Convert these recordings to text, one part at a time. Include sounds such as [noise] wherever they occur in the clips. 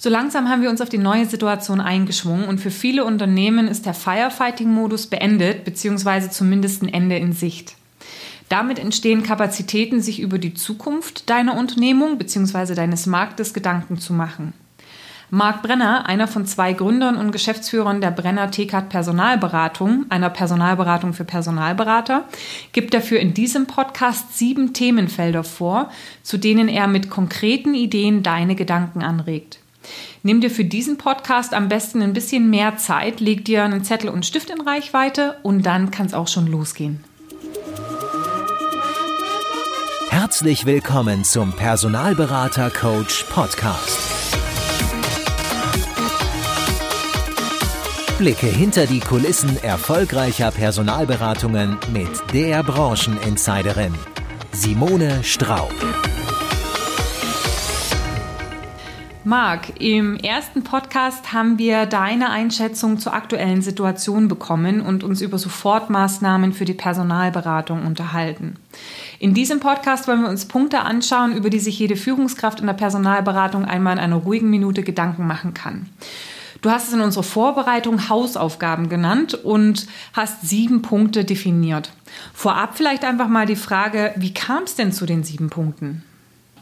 So langsam haben wir uns auf die neue Situation eingeschwungen und für viele Unternehmen ist der Firefighting-Modus beendet, beziehungsweise zumindest ein Ende in Sicht. Damit entstehen Kapazitäten, sich über die Zukunft deiner Unternehmung bzw. deines Marktes Gedanken zu machen. Marc Brenner, einer von zwei Gründern und Geschäftsführern der Brenner TKAT Personalberatung, einer Personalberatung für Personalberater, gibt dafür in diesem Podcast sieben Themenfelder vor, zu denen er mit konkreten Ideen deine Gedanken anregt. Nimm dir für diesen Podcast am besten ein bisschen mehr Zeit, leg dir einen Zettel und Stift in Reichweite und dann kann es auch schon losgehen. Herzlich willkommen zum Personalberater Coach Podcast. Blicke hinter die Kulissen erfolgreicher Personalberatungen mit der Brancheninsiderin Simone Straub. Marc, im ersten Podcast haben wir deine Einschätzung zur aktuellen Situation bekommen und uns über Sofortmaßnahmen für die Personalberatung unterhalten. In diesem Podcast wollen wir uns Punkte anschauen, über die sich jede Führungskraft in der Personalberatung einmal in einer ruhigen Minute Gedanken machen kann. Du hast es in unserer Vorbereitung Hausaufgaben genannt und hast sieben Punkte definiert. Vorab vielleicht einfach mal die Frage, wie kam es denn zu den sieben Punkten?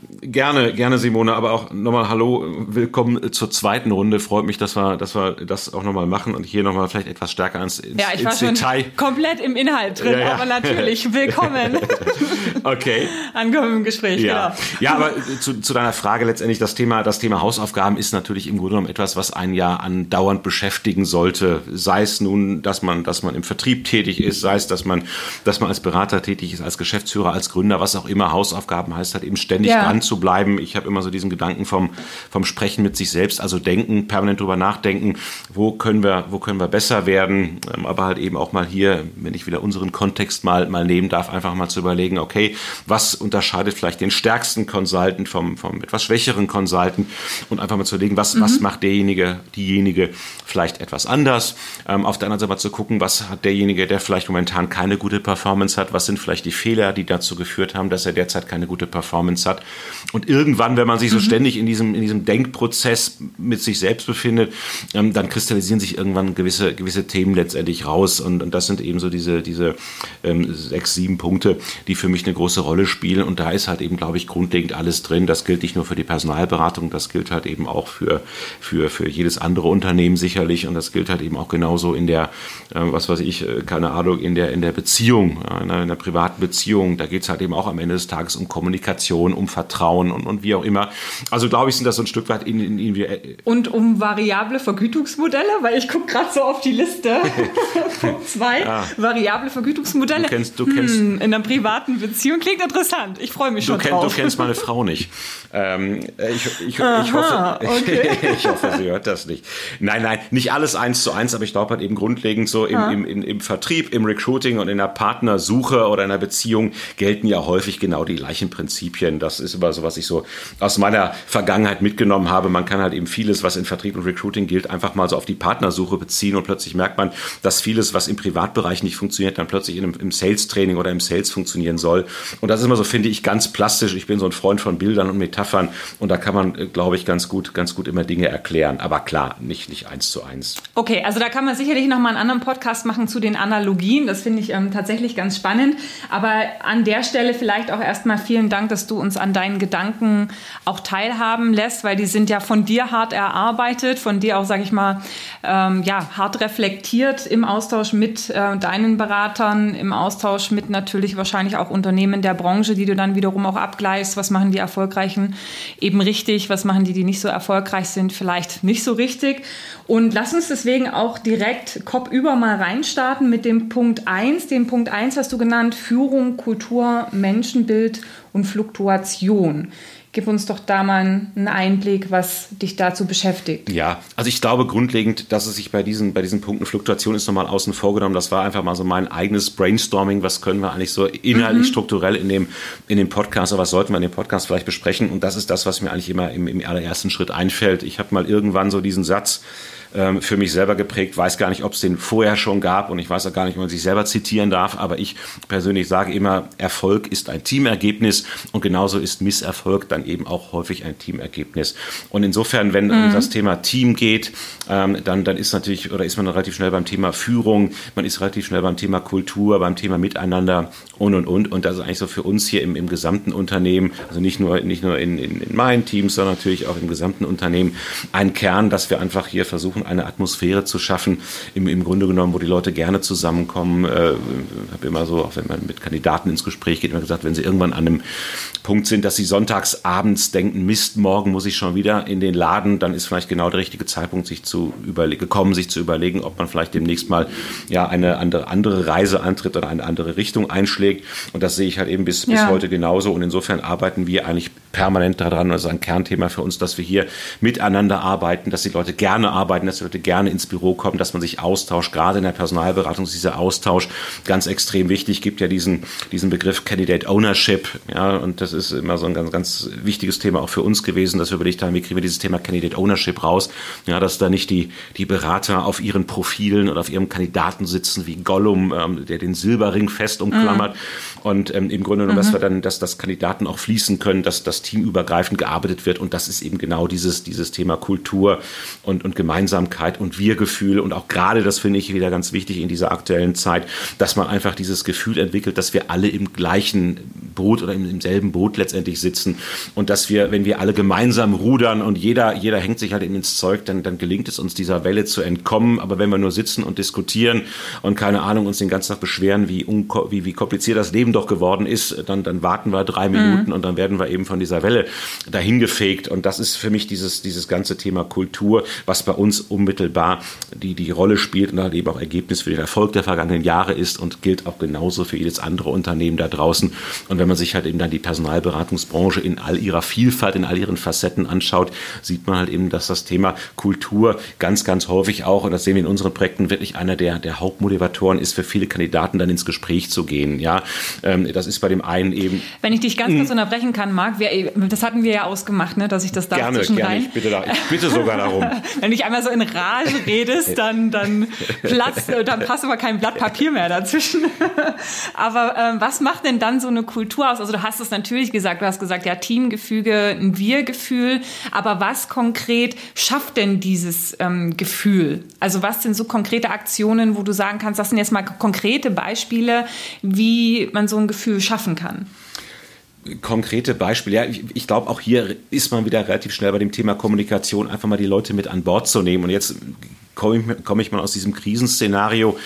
Gerne, gerne Simone, aber auch nochmal Hallo, willkommen zur zweiten Runde. Freut mich, dass wir, dass wir das auch nochmal machen und hier nochmal vielleicht etwas stärker ins, ins, ja, ich war schon Detail. komplett im Inhalt drin, ja, ja. aber natürlich willkommen. [laughs] okay. Ankommen im Gespräch, ja. genau. Ja, aber zu, zu deiner Frage letztendlich, das Thema, das Thema Hausaufgaben ist natürlich im Grunde genommen etwas, was einen ja andauernd beschäftigen sollte. Sei es nun, dass man, dass man im Vertrieb tätig ist, sei es, dass man, dass man als Berater tätig ist, als Geschäftsführer, als Gründer, was auch immer. Hausaufgaben heißt halt eben ständig ja. dran zu bleiben. Ich habe immer so diesen Gedanken vom, vom Sprechen mit sich selbst, also denken, permanent drüber nachdenken, wo können wir, wo können wir besser werden, ähm, aber halt eben auch mal hier, wenn ich wieder unseren Kontext mal, mal nehmen darf, einfach mal zu überlegen, okay, was unterscheidet vielleicht den stärksten Consultant vom, vom etwas schwächeren Consultant und einfach mal zu überlegen, was, mhm. was macht derjenige, diejenige vielleicht etwas anders. Ähm, auf der anderen Seite mal zu gucken, was hat derjenige, der vielleicht momentan keine gute Performance hat, was sind vielleicht die Fehler, die dazu geführt haben, dass er derzeit keine gute Performance hat und irgendwann, wenn man sich so mhm. ständig in diesem, in diesem Denkprozess mit sich selbst befindet, ähm, dann kristallisieren sich irgendwann gewisse, gewisse Themen letztendlich raus. Und, und das sind eben so diese, diese ähm, sechs, sieben Punkte, die für mich eine große Rolle spielen. Und da ist halt eben, glaube ich, grundlegend alles drin. Das gilt nicht nur für die Personalberatung, das gilt halt eben auch für, für, für jedes andere Unternehmen sicherlich. Und das gilt halt eben auch genauso in der, äh, was weiß ich, äh, keine Ahnung, in der, in der Beziehung, ja, in, einer, in einer privaten Beziehung. Da geht es halt eben auch am Ende des Tages um Kommunikation, um Vertrauen Vertrauen und, und wie auch immer. Also glaube ich, sind das so ein Stück weit in, in, in äh, Und um variable Vergütungsmodelle, weil ich gucke gerade so auf die Liste. [laughs] Punkt 2, ja. variable Vergütungsmodelle. Du kennst, du kennst, hm, in einer privaten Beziehung klingt interessant. Ich freue mich schon kenn, drauf. Du kennst meine Frau nicht. Ähm, äh, ich, ich, ich, hoffe, okay. [laughs] ich hoffe, sie hört das nicht. Nein, nein, nicht alles eins zu eins, aber ich glaube halt eben grundlegend so im, im, im, im Vertrieb, im Recruiting und in der Partnersuche oder in einer Beziehung gelten ja häufig genau die gleichen Prinzipien. Das ist immer so, was ich so aus meiner Vergangenheit mitgenommen habe. Man kann halt eben vieles, was in Vertrieb und Recruiting gilt, einfach mal so auf die Partnersuche beziehen und plötzlich merkt man, dass vieles, was im Privatbereich nicht funktioniert, dann plötzlich in einem, im Sales-Training oder im Sales funktionieren soll. Und das ist immer so, finde ich, ganz plastisch. Ich bin so ein Freund von Bildern und Metaphern und da kann man, äh, glaube ich, ganz gut, ganz gut immer Dinge erklären. Aber klar, nicht, nicht eins zu eins. Okay, also da kann man sicherlich noch mal einen anderen Podcast machen zu den Analogien. Das finde ich ähm, tatsächlich ganz spannend. Aber an der Stelle vielleicht auch erstmal vielen Dank, dass du uns an deinen Gedanken auch teilhaben lässt, weil die sind ja von dir hart erarbeitet, von dir auch, sage ich mal, ähm, ja, hart reflektiert im Austausch mit äh, deinen Beratern, im Austausch mit natürlich wahrscheinlich auch Unternehmen der Branche, die du dann wiederum auch abgleichst. Was machen die erfolgreichen eben richtig, was machen die, die nicht so erfolgreich sind, vielleicht nicht so richtig. Und lass uns deswegen auch direkt kopfüber mal reinstarten mit dem Punkt 1. Den Punkt 1 hast du genannt, Führung, Kultur, Menschenbild und Fluktuation. Gib uns doch da mal einen Einblick, was dich dazu beschäftigt. Ja, also ich glaube grundlegend, dass es sich bei diesen, bei diesen Punkten Fluktuation ist nochmal außen vor genommen. Das war einfach mal so mein eigenes Brainstorming. Was können wir eigentlich so inhaltlich, mhm. strukturell in dem, in dem Podcast oder was sollten wir in dem Podcast vielleicht besprechen? Und das ist das, was mir eigentlich immer im, im allerersten Schritt einfällt. Ich habe mal irgendwann so diesen Satz ähm, für mich selber geprägt. Weiß gar nicht, ob es den vorher schon gab und ich weiß auch gar nicht, ob man sich selber zitieren darf. Aber ich persönlich sage immer, Erfolg ist ein Teamergebnis und genauso ist Misserfolg dann eben auch häufig ein Teamergebnis. Und insofern, wenn mhm. um das Thema Team geht, ähm, dann, dann ist natürlich oder ist man relativ schnell beim Thema Führung, man ist relativ schnell beim Thema Kultur, beim Thema Miteinander und und und. Und das ist eigentlich so für uns hier im, im gesamten Unternehmen, also nicht nur, nicht nur in, in, in meinen Teams, sondern natürlich auch im gesamten Unternehmen, ein Kern, dass wir einfach hier versuchen, eine Atmosphäre zu schaffen, im, im Grunde genommen, wo die Leute gerne zusammenkommen. Äh, habe immer so, auch wenn man mit Kandidaten ins Gespräch geht, immer gesagt, wenn sie irgendwann an einem Punkt sind, dass sie sonntags abends denken, Mist, morgen muss ich schon wieder in den Laden, dann ist vielleicht genau der richtige Zeitpunkt, sich zu überlegen, gekommen, sich zu überlegen, ob man vielleicht demnächst mal ja eine andere, andere Reise antritt oder eine andere Richtung einschlägt. Und das sehe ich halt eben bis, ja. bis heute genauso. Und insofern arbeiten wir eigentlich permanent daran. Das ist ein Kernthema für uns, dass wir hier miteinander arbeiten, dass die Leute gerne arbeiten, dass die Leute gerne ins Büro kommen, dass man sich austauscht. Gerade in der Personalberatung ist dieser Austausch ganz extrem wichtig. Es gibt ja diesen, diesen Begriff Candidate Ownership. Ja, und das ist immer so ein ganz, ganz wichtiges Thema auch für uns gewesen, dass wir überlegt haben, wie kriegen wir dieses Thema Candidate Ownership raus? Ja, dass da nicht die, die Berater auf ihren Profilen oder auf ihrem Kandidaten sitzen wie Gollum, ähm, der den Silberring fest umklammert. Mhm. Und ähm, im Grunde genommen, mhm. dass wir dann, dass das Kandidaten auch fließen können, dass das teamübergreifend gearbeitet wird. Und das ist eben genau dieses, dieses Thema Kultur und, und Gemeinsamkeit und Wir-Gefühl. Und auch gerade, das finde ich wieder ganz wichtig in dieser aktuellen Zeit, dass man einfach dieses Gefühl entwickelt, dass wir alle im gleichen Boot oder im, im selben Boot letztendlich sitzen. Und dass wir, wenn wir alle gemeinsam rudern und jeder, jeder hängt sich halt eben ins Zeug, dann, dann gelingt es uns dieser Welle zu entkommen. Aber wenn wir nur sitzen und diskutieren und keine Ahnung, uns den ganzen Tag beschweren, wie, wie, wie kompliziert das Leben doch geworden ist, dann, dann warten wir drei Minuten mhm. und dann werden wir eben von dieser dieser Welle dahin gefegt. Und das ist für mich dieses, dieses ganze Thema Kultur, was bei uns unmittelbar die, die Rolle spielt und halt eben auch Ergebnis für den Erfolg der vergangenen Jahre ist und gilt auch genauso für jedes andere Unternehmen da draußen. Und wenn man sich halt eben dann die Personalberatungsbranche in all ihrer Vielfalt, in all ihren Facetten anschaut, sieht man halt eben, dass das Thema Kultur ganz, ganz häufig auch, und das sehen wir in unseren Projekten, wirklich einer der, der Hauptmotivatoren ist für viele Kandidaten dann ins Gespräch zu gehen. Ja, ähm, das ist bei dem einen eben. Wenn ich dich ganz kurz unterbrechen kann, Marc, wir, das hatten wir ja ausgemacht, ne, dass ich das da gerne, gerne, ich bitte, da, ich bitte sogar darum. [laughs] Wenn du einmal so in Rage redest, dann, dann platzt, [laughs] dann passt aber kein Blatt Papier mehr dazwischen. [laughs] aber ähm, was macht denn dann so eine Kultur aus? Also du hast es natürlich gesagt, du hast gesagt, ja, Teamgefüge, ein Wir-Gefühl, aber was konkret schafft denn dieses ähm, Gefühl? Also was sind so konkrete Aktionen, wo du sagen kannst, das sind jetzt mal konkrete Beispiele, wie man so ein Gefühl schaffen kann? Konkrete Beispiele. Ja, ich, ich glaube, auch hier ist man wieder relativ schnell bei dem Thema Kommunikation, einfach mal die Leute mit an Bord zu nehmen. Und jetzt komme ich, komm ich mal aus diesem Krisenszenario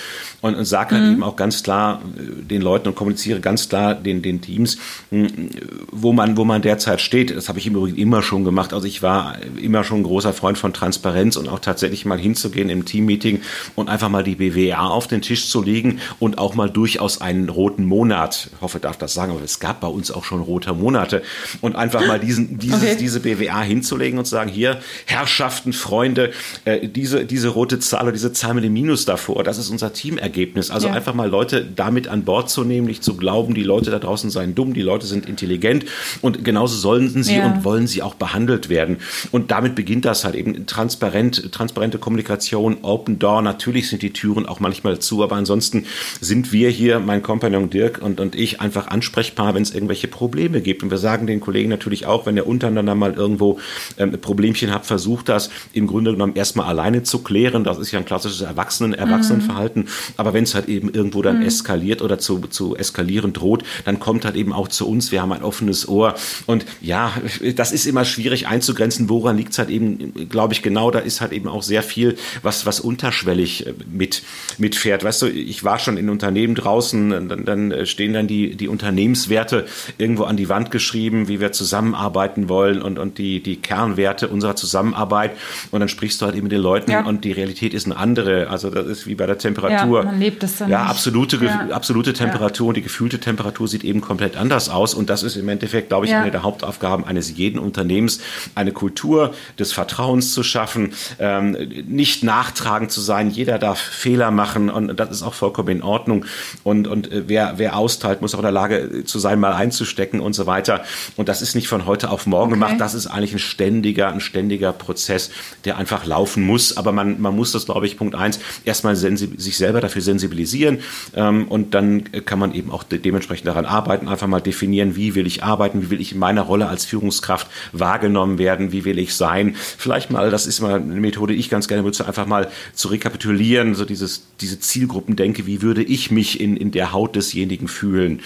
und, und sage halt mhm. eben auch ganz klar äh, den Leuten und kommuniziere ganz klar den, den Teams, hm, wo man, wo man derzeit steht. Das habe ich im Übrigen immer schon gemacht. Also ich war immer schon ein großer Freund von Transparenz und auch tatsächlich mal hinzugehen im Teammeeting und einfach mal die BWA auf den Tisch zu legen und auch mal durchaus einen roten Monat, ich hoffe, ich darf das sagen, aber es gab bei uns auch schon rote Monate und einfach mal diesen, [laughs] dieses, okay. diese BWA hinzulegen und zu sagen, hier, Herrschaften, Freunde, äh, diese, diese rote Zahl oder diese Zahl mit dem Minus davor, das ist unser Teamergebnis. Ergebnis. Also ja. einfach mal Leute damit an Bord zu nehmen, nicht zu glauben, die Leute da draußen seien dumm, die Leute sind intelligent und genauso sollen sie ja. und wollen sie auch behandelt werden. Und damit beginnt das halt eben transparent, transparente Kommunikation, Open Door. Natürlich sind die Türen auch manchmal zu, aber ansonsten sind wir hier, mein Kompagnon Dirk und, und ich, einfach ansprechbar, wenn es irgendwelche Probleme gibt. Und wir sagen den Kollegen natürlich auch, wenn ihr untereinander mal irgendwo ähm, Problemchen habt, versucht das im Grunde genommen erstmal alleine zu klären. Das ist ja ein klassisches Erwachsenen, Erwachsenenverhalten. Mhm. Aber wenn es halt eben irgendwo dann mhm. eskaliert oder zu, zu eskalieren droht, dann kommt halt eben auch zu uns. Wir haben ein offenes Ohr. Und ja, das ist immer schwierig einzugrenzen. Woran liegt es halt eben, glaube ich, genau. Da ist halt eben auch sehr viel, was, was unterschwellig äh, mit, mitfährt. Weißt du, ich war schon in Unternehmen draußen, dann, dann stehen dann die, die Unternehmenswerte irgendwo an die Wand geschrieben, wie wir zusammenarbeiten wollen und, und die, die Kernwerte unserer Zusammenarbeit. Und dann sprichst du halt eben mit den Leuten ja. und die Realität ist eine andere. Also das ist wie bei der Temperatur. Ja man lebt es dann ja, nicht. absolute, Ja. absolute Temperatur und die gefühlte Temperatur sieht eben komplett anders aus. Und das ist im Endeffekt, glaube ich, Ja. eine der Hauptaufgaben eines jeden Unternehmens, eine Kultur des Vertrauens zu schaffen, ähm, nicht nachtragend zu sein. Jeder darf Fehler machen und das ist auch vollkommen in Ordnung. Und, und äh, wer, wer austeilt, muss auch in der Lage zu sein, mal einzustecken und so weiter. Und das ist nicht von heute auf morgen Okay. gemacht. Das ist eigentlich ein ständiger, ein ständiger Prozess, der einfach laufen muss. Aber man, man muss das, glaube ich, Punkt eins, erstmal sich selber dafür sensibilisieren. Ähm, und dann kann man eben auch de dementsprechend daran arbeiten, einfach mal definieren, wie will ich arbeiten, wie will ich in meiner Rolle als Führungskraft wahrgenommen werden, wie will ich sein. Vielleicht mal, das ist mal eine Methode, die ich ganz gerne würde, einfach mal zu rekapitulieren, so dieses, diese Zielgruppendenke, wie würde ich mich in, in der Haut desjenigen fühlen,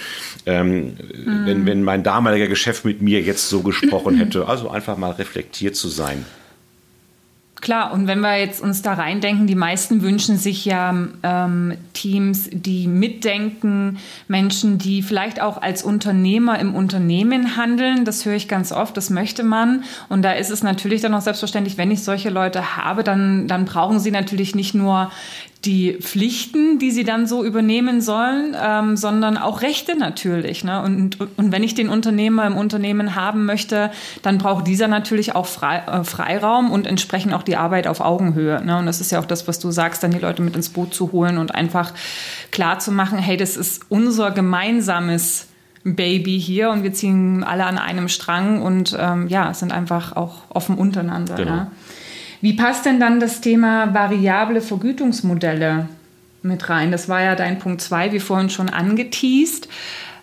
ähm, wenn, wenn mein damaliger Geschäft mit mir jetzt so gesprochen [clears throat] hätte. Also einfach mal reflektiert zu sein. Klar, und wenn wir jetzt uns da reindenken, die meisten wünschen sich ja ähm, Teams, die mitdenken, Menschen, die vielleicht auch als Unternehmer im Unternehmen handeln. Das höre ich ganz oft, das möchte man. Und da ist es natürlich dann auch selbstverständlich, wenn ich solche Leute habe, dann, dann brauchen sie natürlich nicht nur die Pflichten, die sie dann so übernehmen sollen, ähm, sondern auch Rechte natürlich. Ne? Und, und wenn ich den Unternehmer im Unternehmen haben möchte, dann braucht dieser natürlich auch Frei, äh, Freiraum und entsprechend auch die Arbeit auf Augenhöhe. Ne? Und das ist ja auch das, was du sagst, dann die Leute mit ins Boot zu holen und einfach klar zu machen, hey, das ist unser gemeinsames Baby hier und wir ziehen alle an einem Strang und ähm, ja, sind einfach auch offen untereinander. Genau. Ne? Wie passt denn dann das Thema variable Vergütungsmodelle mit rein? Das war ja dein Punkt zwei, wie vorhin schon angeteased.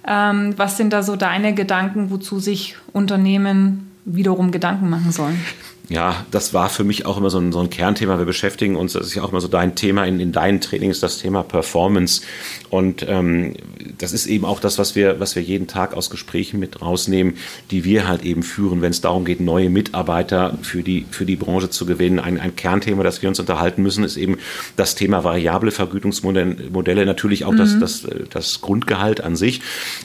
Ähm, was sind da so deine Gedanken, wozu sich Unternehmen wiederum Gedanken machen sollen? Ja, das war für mich auch immer so ein, so ein Kernthema. Wir beschäftigen uns, das ist ja auch immer so dein Thema in, in deinen Trainings, das Thema Performance. Und ähm, das ist eben auch das, was wir, was wir jeden Tag aus Gesprächen mit rausnehmen, die wir halt eben führen, wenn es darum geht, neue Mitarbeiter für die, für die Branche zu gewinnen. Ein, ein Kernthema, das wir uns unterhalten müssen, ist eben das Thema variable Vergütungsmodelle, Modelle, natürlich auch das, das, das Grundgehalt an sich.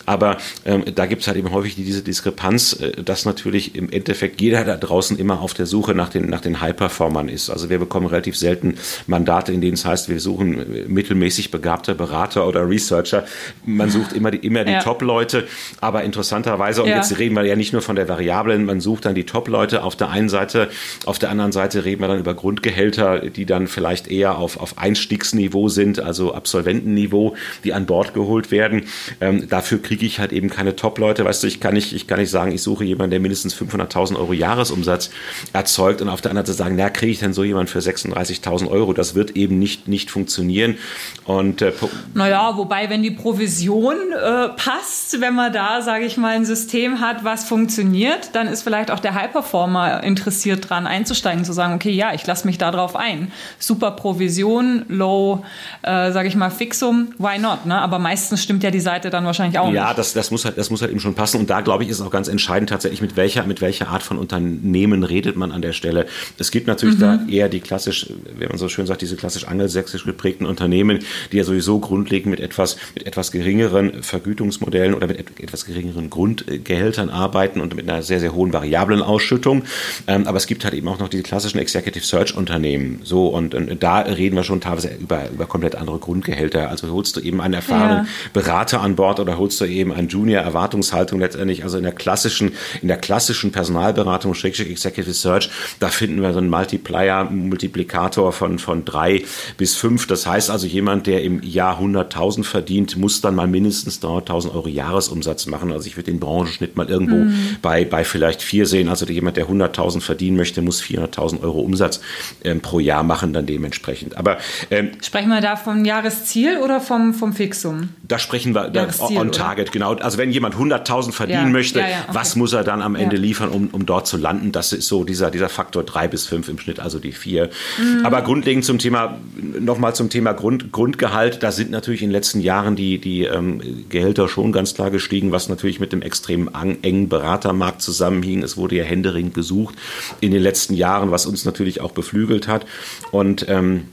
Aber ähm, da gibt es halt eben häufig diese Diskrepanz, äh, dass natürlich im Endeffekt jeder da draußen immer auf der Suche nach den, nach den High-Performern ist. Also wir bekommen relativ selten Mandate, in denen es heißt, wir suchen äh, mittelmäßig begabte Berater oder Researcher. Man sucht immer die, immer die Ja. Top-Leute, aber interessanterweise, und Ja. jetzt reden wir ja nicht nur von der Variablen, man sucht dann die Top-Leute auf der einen Seite, auf der anderen Seite reden wir dann über Grundgehälter, die dann vielleicht eher auf, auf Einstiegsniveau sind, also Absolventenniveau, die an Bord geholt werden. Ähm, dafür kriege ich halt eben keine Top-Leute. Weißt du, ich kann nicht, ich kann nicht sagen, ich suche jemanden, der mindestens 500.000 Euro Jahresumsatz erzeugt und auf der anderen Seite sagen, na, kriege ich denn so jemanden für 36.000 Euro? Das wird eben nicht, nicht funktionieren. Und äh, Naja, wobei, wenn die Provision äh, passt, wenn man da, sage ich mal, ein System hat, was funktioniert, dann ist vielleicht auch der High-Performer interessiert dran einzusteigen, zu sagen, okay, ja, ich lasse mich da drauf ein. Super Provision, Low, äh, sage ich mal, Fixum, why not? Ne? Aber meistens stimmt ja die Seite dann wahrscheinlich auch Ja, nicht. das, das, muss halt, das muss halt eben schon passen. Und da, glaube ich, ist auch ganz entscheidend tatsächlich, mit welcher, mit welcher Art von Unternehmen redet man an der Stelle. Es gibt natürlich da eher die klassisch, wenn man so schön sagt, diese klassisch angelsächsisch geprägten Unternehmen, die ja sowieso grundlegend mit etwas, mit etwas geringeren Vergütungsmodellen oder mit et- etwas geringeren Grundgehältern arbeiten und mit einer sehr, sehr hohen variablen Ausschüttung. Ähm, aber es gibt halt eben auch noch diese klassischen Executive Search Unternehmen. So, und, und da reden wir schon teilweise über, über komplett andere Grundgehälter. Also holst du eben einen erfahrenen Ja. Berater an Bord oder holst du eben einen Junior Erwartungshaltung letztendlich, also in der klassischen, in der klassischen Personalberatung, Executive Search, da finden wir so einen Multiplier, Multiplikator von, von drei bis fünf. Das heißt also, jemand, der im Jahr 100.000 verdient, muss dann mal mindestens 300.000 Euro Jahresumsatz machen. Also ich würde den Branchenschnitt mal irgendwo bei, bei vielleicht vier sehen. Also jemand, der 100.000 verdienen möchte, muss 400.000 Euro Umsatz ähm, pro Jahr machen dann dementsprechend. Aber ähm, Sprechen wir da vom Jahresziel oder vom, vom Fixum? da sprechen wir da, on oder? target, genau. Also wenn jemand 100.000 verdienen Ja, möchte, ja, ja, okay. was muss er dann am Ende liefern, um, um dort zu landen? Das ist so dieser, dieser Faktor drei bis fünf im Schnitt, also die vier. Mhm. Aber grundlegend zum Thema, nochmal zum Thema Grund, Grundgehalt, da sind natürlich in den letzten Jahren die, die ähm, Gehälter schon ganz klar gestiegen, was natürlich mit dem extrem engen Beratermarkt zusammenhing. Es wurde ja händeringend gesucht in den letzten Jahren, was uns natürlich auch beflügelt hat. Und ähm,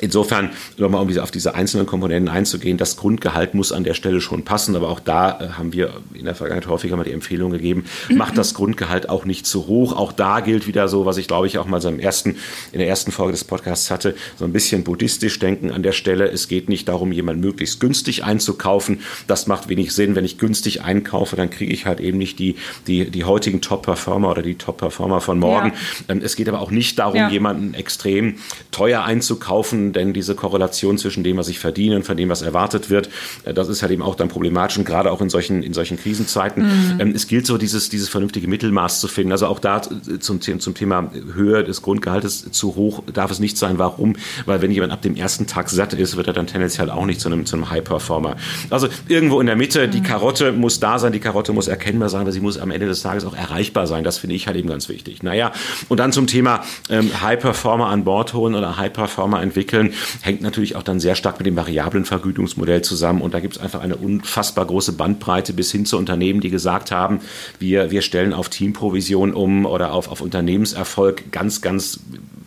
Insofern, nochmal um diese, auf diese einzelnen Komponenten einzugehen, das Grundgehalt muss an der Stelle schon passen, aber auch da äh, haben wir in der Vergangenheit häufiger mal die Empfehlung gegeben, [clears throat] macht das Grundgehalt auch nicht zu hoch. Auch da gilt wieder so, was ich glaube ich auch mal so im ersten, in der ersten Folge des Podcasts hatte, so ein bisschen buddhistisch denken an der Stelle. Es geht nicht darum, jemand möglichst günstig einzukaufen. Das macht wenig Sinn. Wenn ich günstig einkaufe, dann kriege ich halt eben nicht die, die, die heutigen Top-Performer oder die Top-Performer von morgen. Ja. Ähm, es geht aber auch nicht darum, ja. jemanden extrem teuer einzukaufen, denn diese Korrelation zwischen dem, was ich verdiene und von dem, was erwartet wird, äh, das ist halt eben auch dann problematisch und gerade auch in solchen, in solchen Krisenzeiten. Mhm. Ähm, es gilt so, dieses, dieses vernünftige Mittelmaß zu finden. Also auch da äh, zum, zum Thema Höhe des Grundgehaltes zu hoch darf es nicht sein. Warum? Weil wenn jemand ab dem ersten Tag satt ist, wird er dann tendenziell auch nicht zu einem, zu einem High-Performer. Also irgendwo in der Mitte, mhm. die Karotte muss da sein, die Karotte muss erkennbar sein, aber sie muss am Ende des Tages auch erreichbar sein. Das finde ich halt eben ganz wichtig. Naja, und dann zum Thema ähm, High-Performer an Bord holen oder High-Performer entwickeln entwickeln, hängt natürlich auch dann sehr stark mit dem variablen Vergütungsmodell zusammen. Und da gibt es einfach eine unfassbar große Bandbreite bis hin zu Unternehmen, die gesagt haben, wir, wir stellen auf Teamprovision um oder auf, auf Unternehmenserfolg ganz, ganz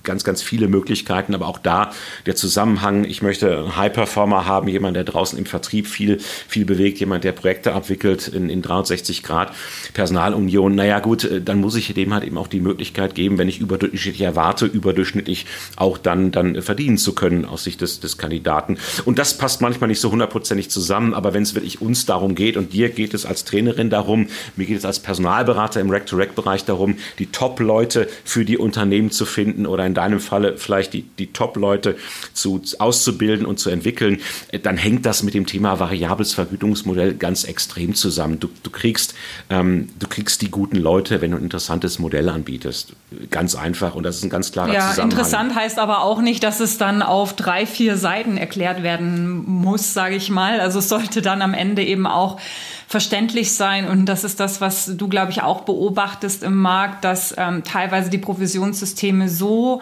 ganz, ganz viele Möglichkeiten, aber auch da der Zusammenhang, ich möchte einen High-Performer haben, jemand, der draußen im Vertrieb viel, viel bewegt, jemand, der Projekte abwickelt in, in 360 Grad, Personalunion, naja gut, äh, dann muss ich dem halt eben auch die Möglichkeit geben, wenn ich überdurchschnittlich erwarte, überdurchschnittlich auch dann, dann verdienen zu können aus Sicht des, des Kandidaten. Und das passt manchmal nicht so hundertprozentig zusammen, aber wenn es wirklich uns darum geht und dir geht es als Trainerin darum, mir geht es als Personalberater im Rack-to-Rack-Bereich darum, die Top-Leute für die Unternehmen zu finden oder in deinem Falle vielleicht die, die Top-Leute zu, auszubilden und zu entwickeln, dann hängt das mit dem Thema variables Vergütungsmodell ganz extrem zusammen. Du, du, kriegst, ähm, du kriegst die guten Leute, wenn du ein interessantes Modell anbietest. Ganz einfach und das ist ein ganz klarer ja, Zusammenhang. Interessant heißt aber auch nicht, dass es dann auf drei, vier Seiten erklärt werden muss, sage ich mal. Also es sollte dann am Ende eben auch verständlich sein. Und das ist das, was du, glaube ich, auch beobachtest im Markt, dass ähm, teilweise die Provisionssysteme so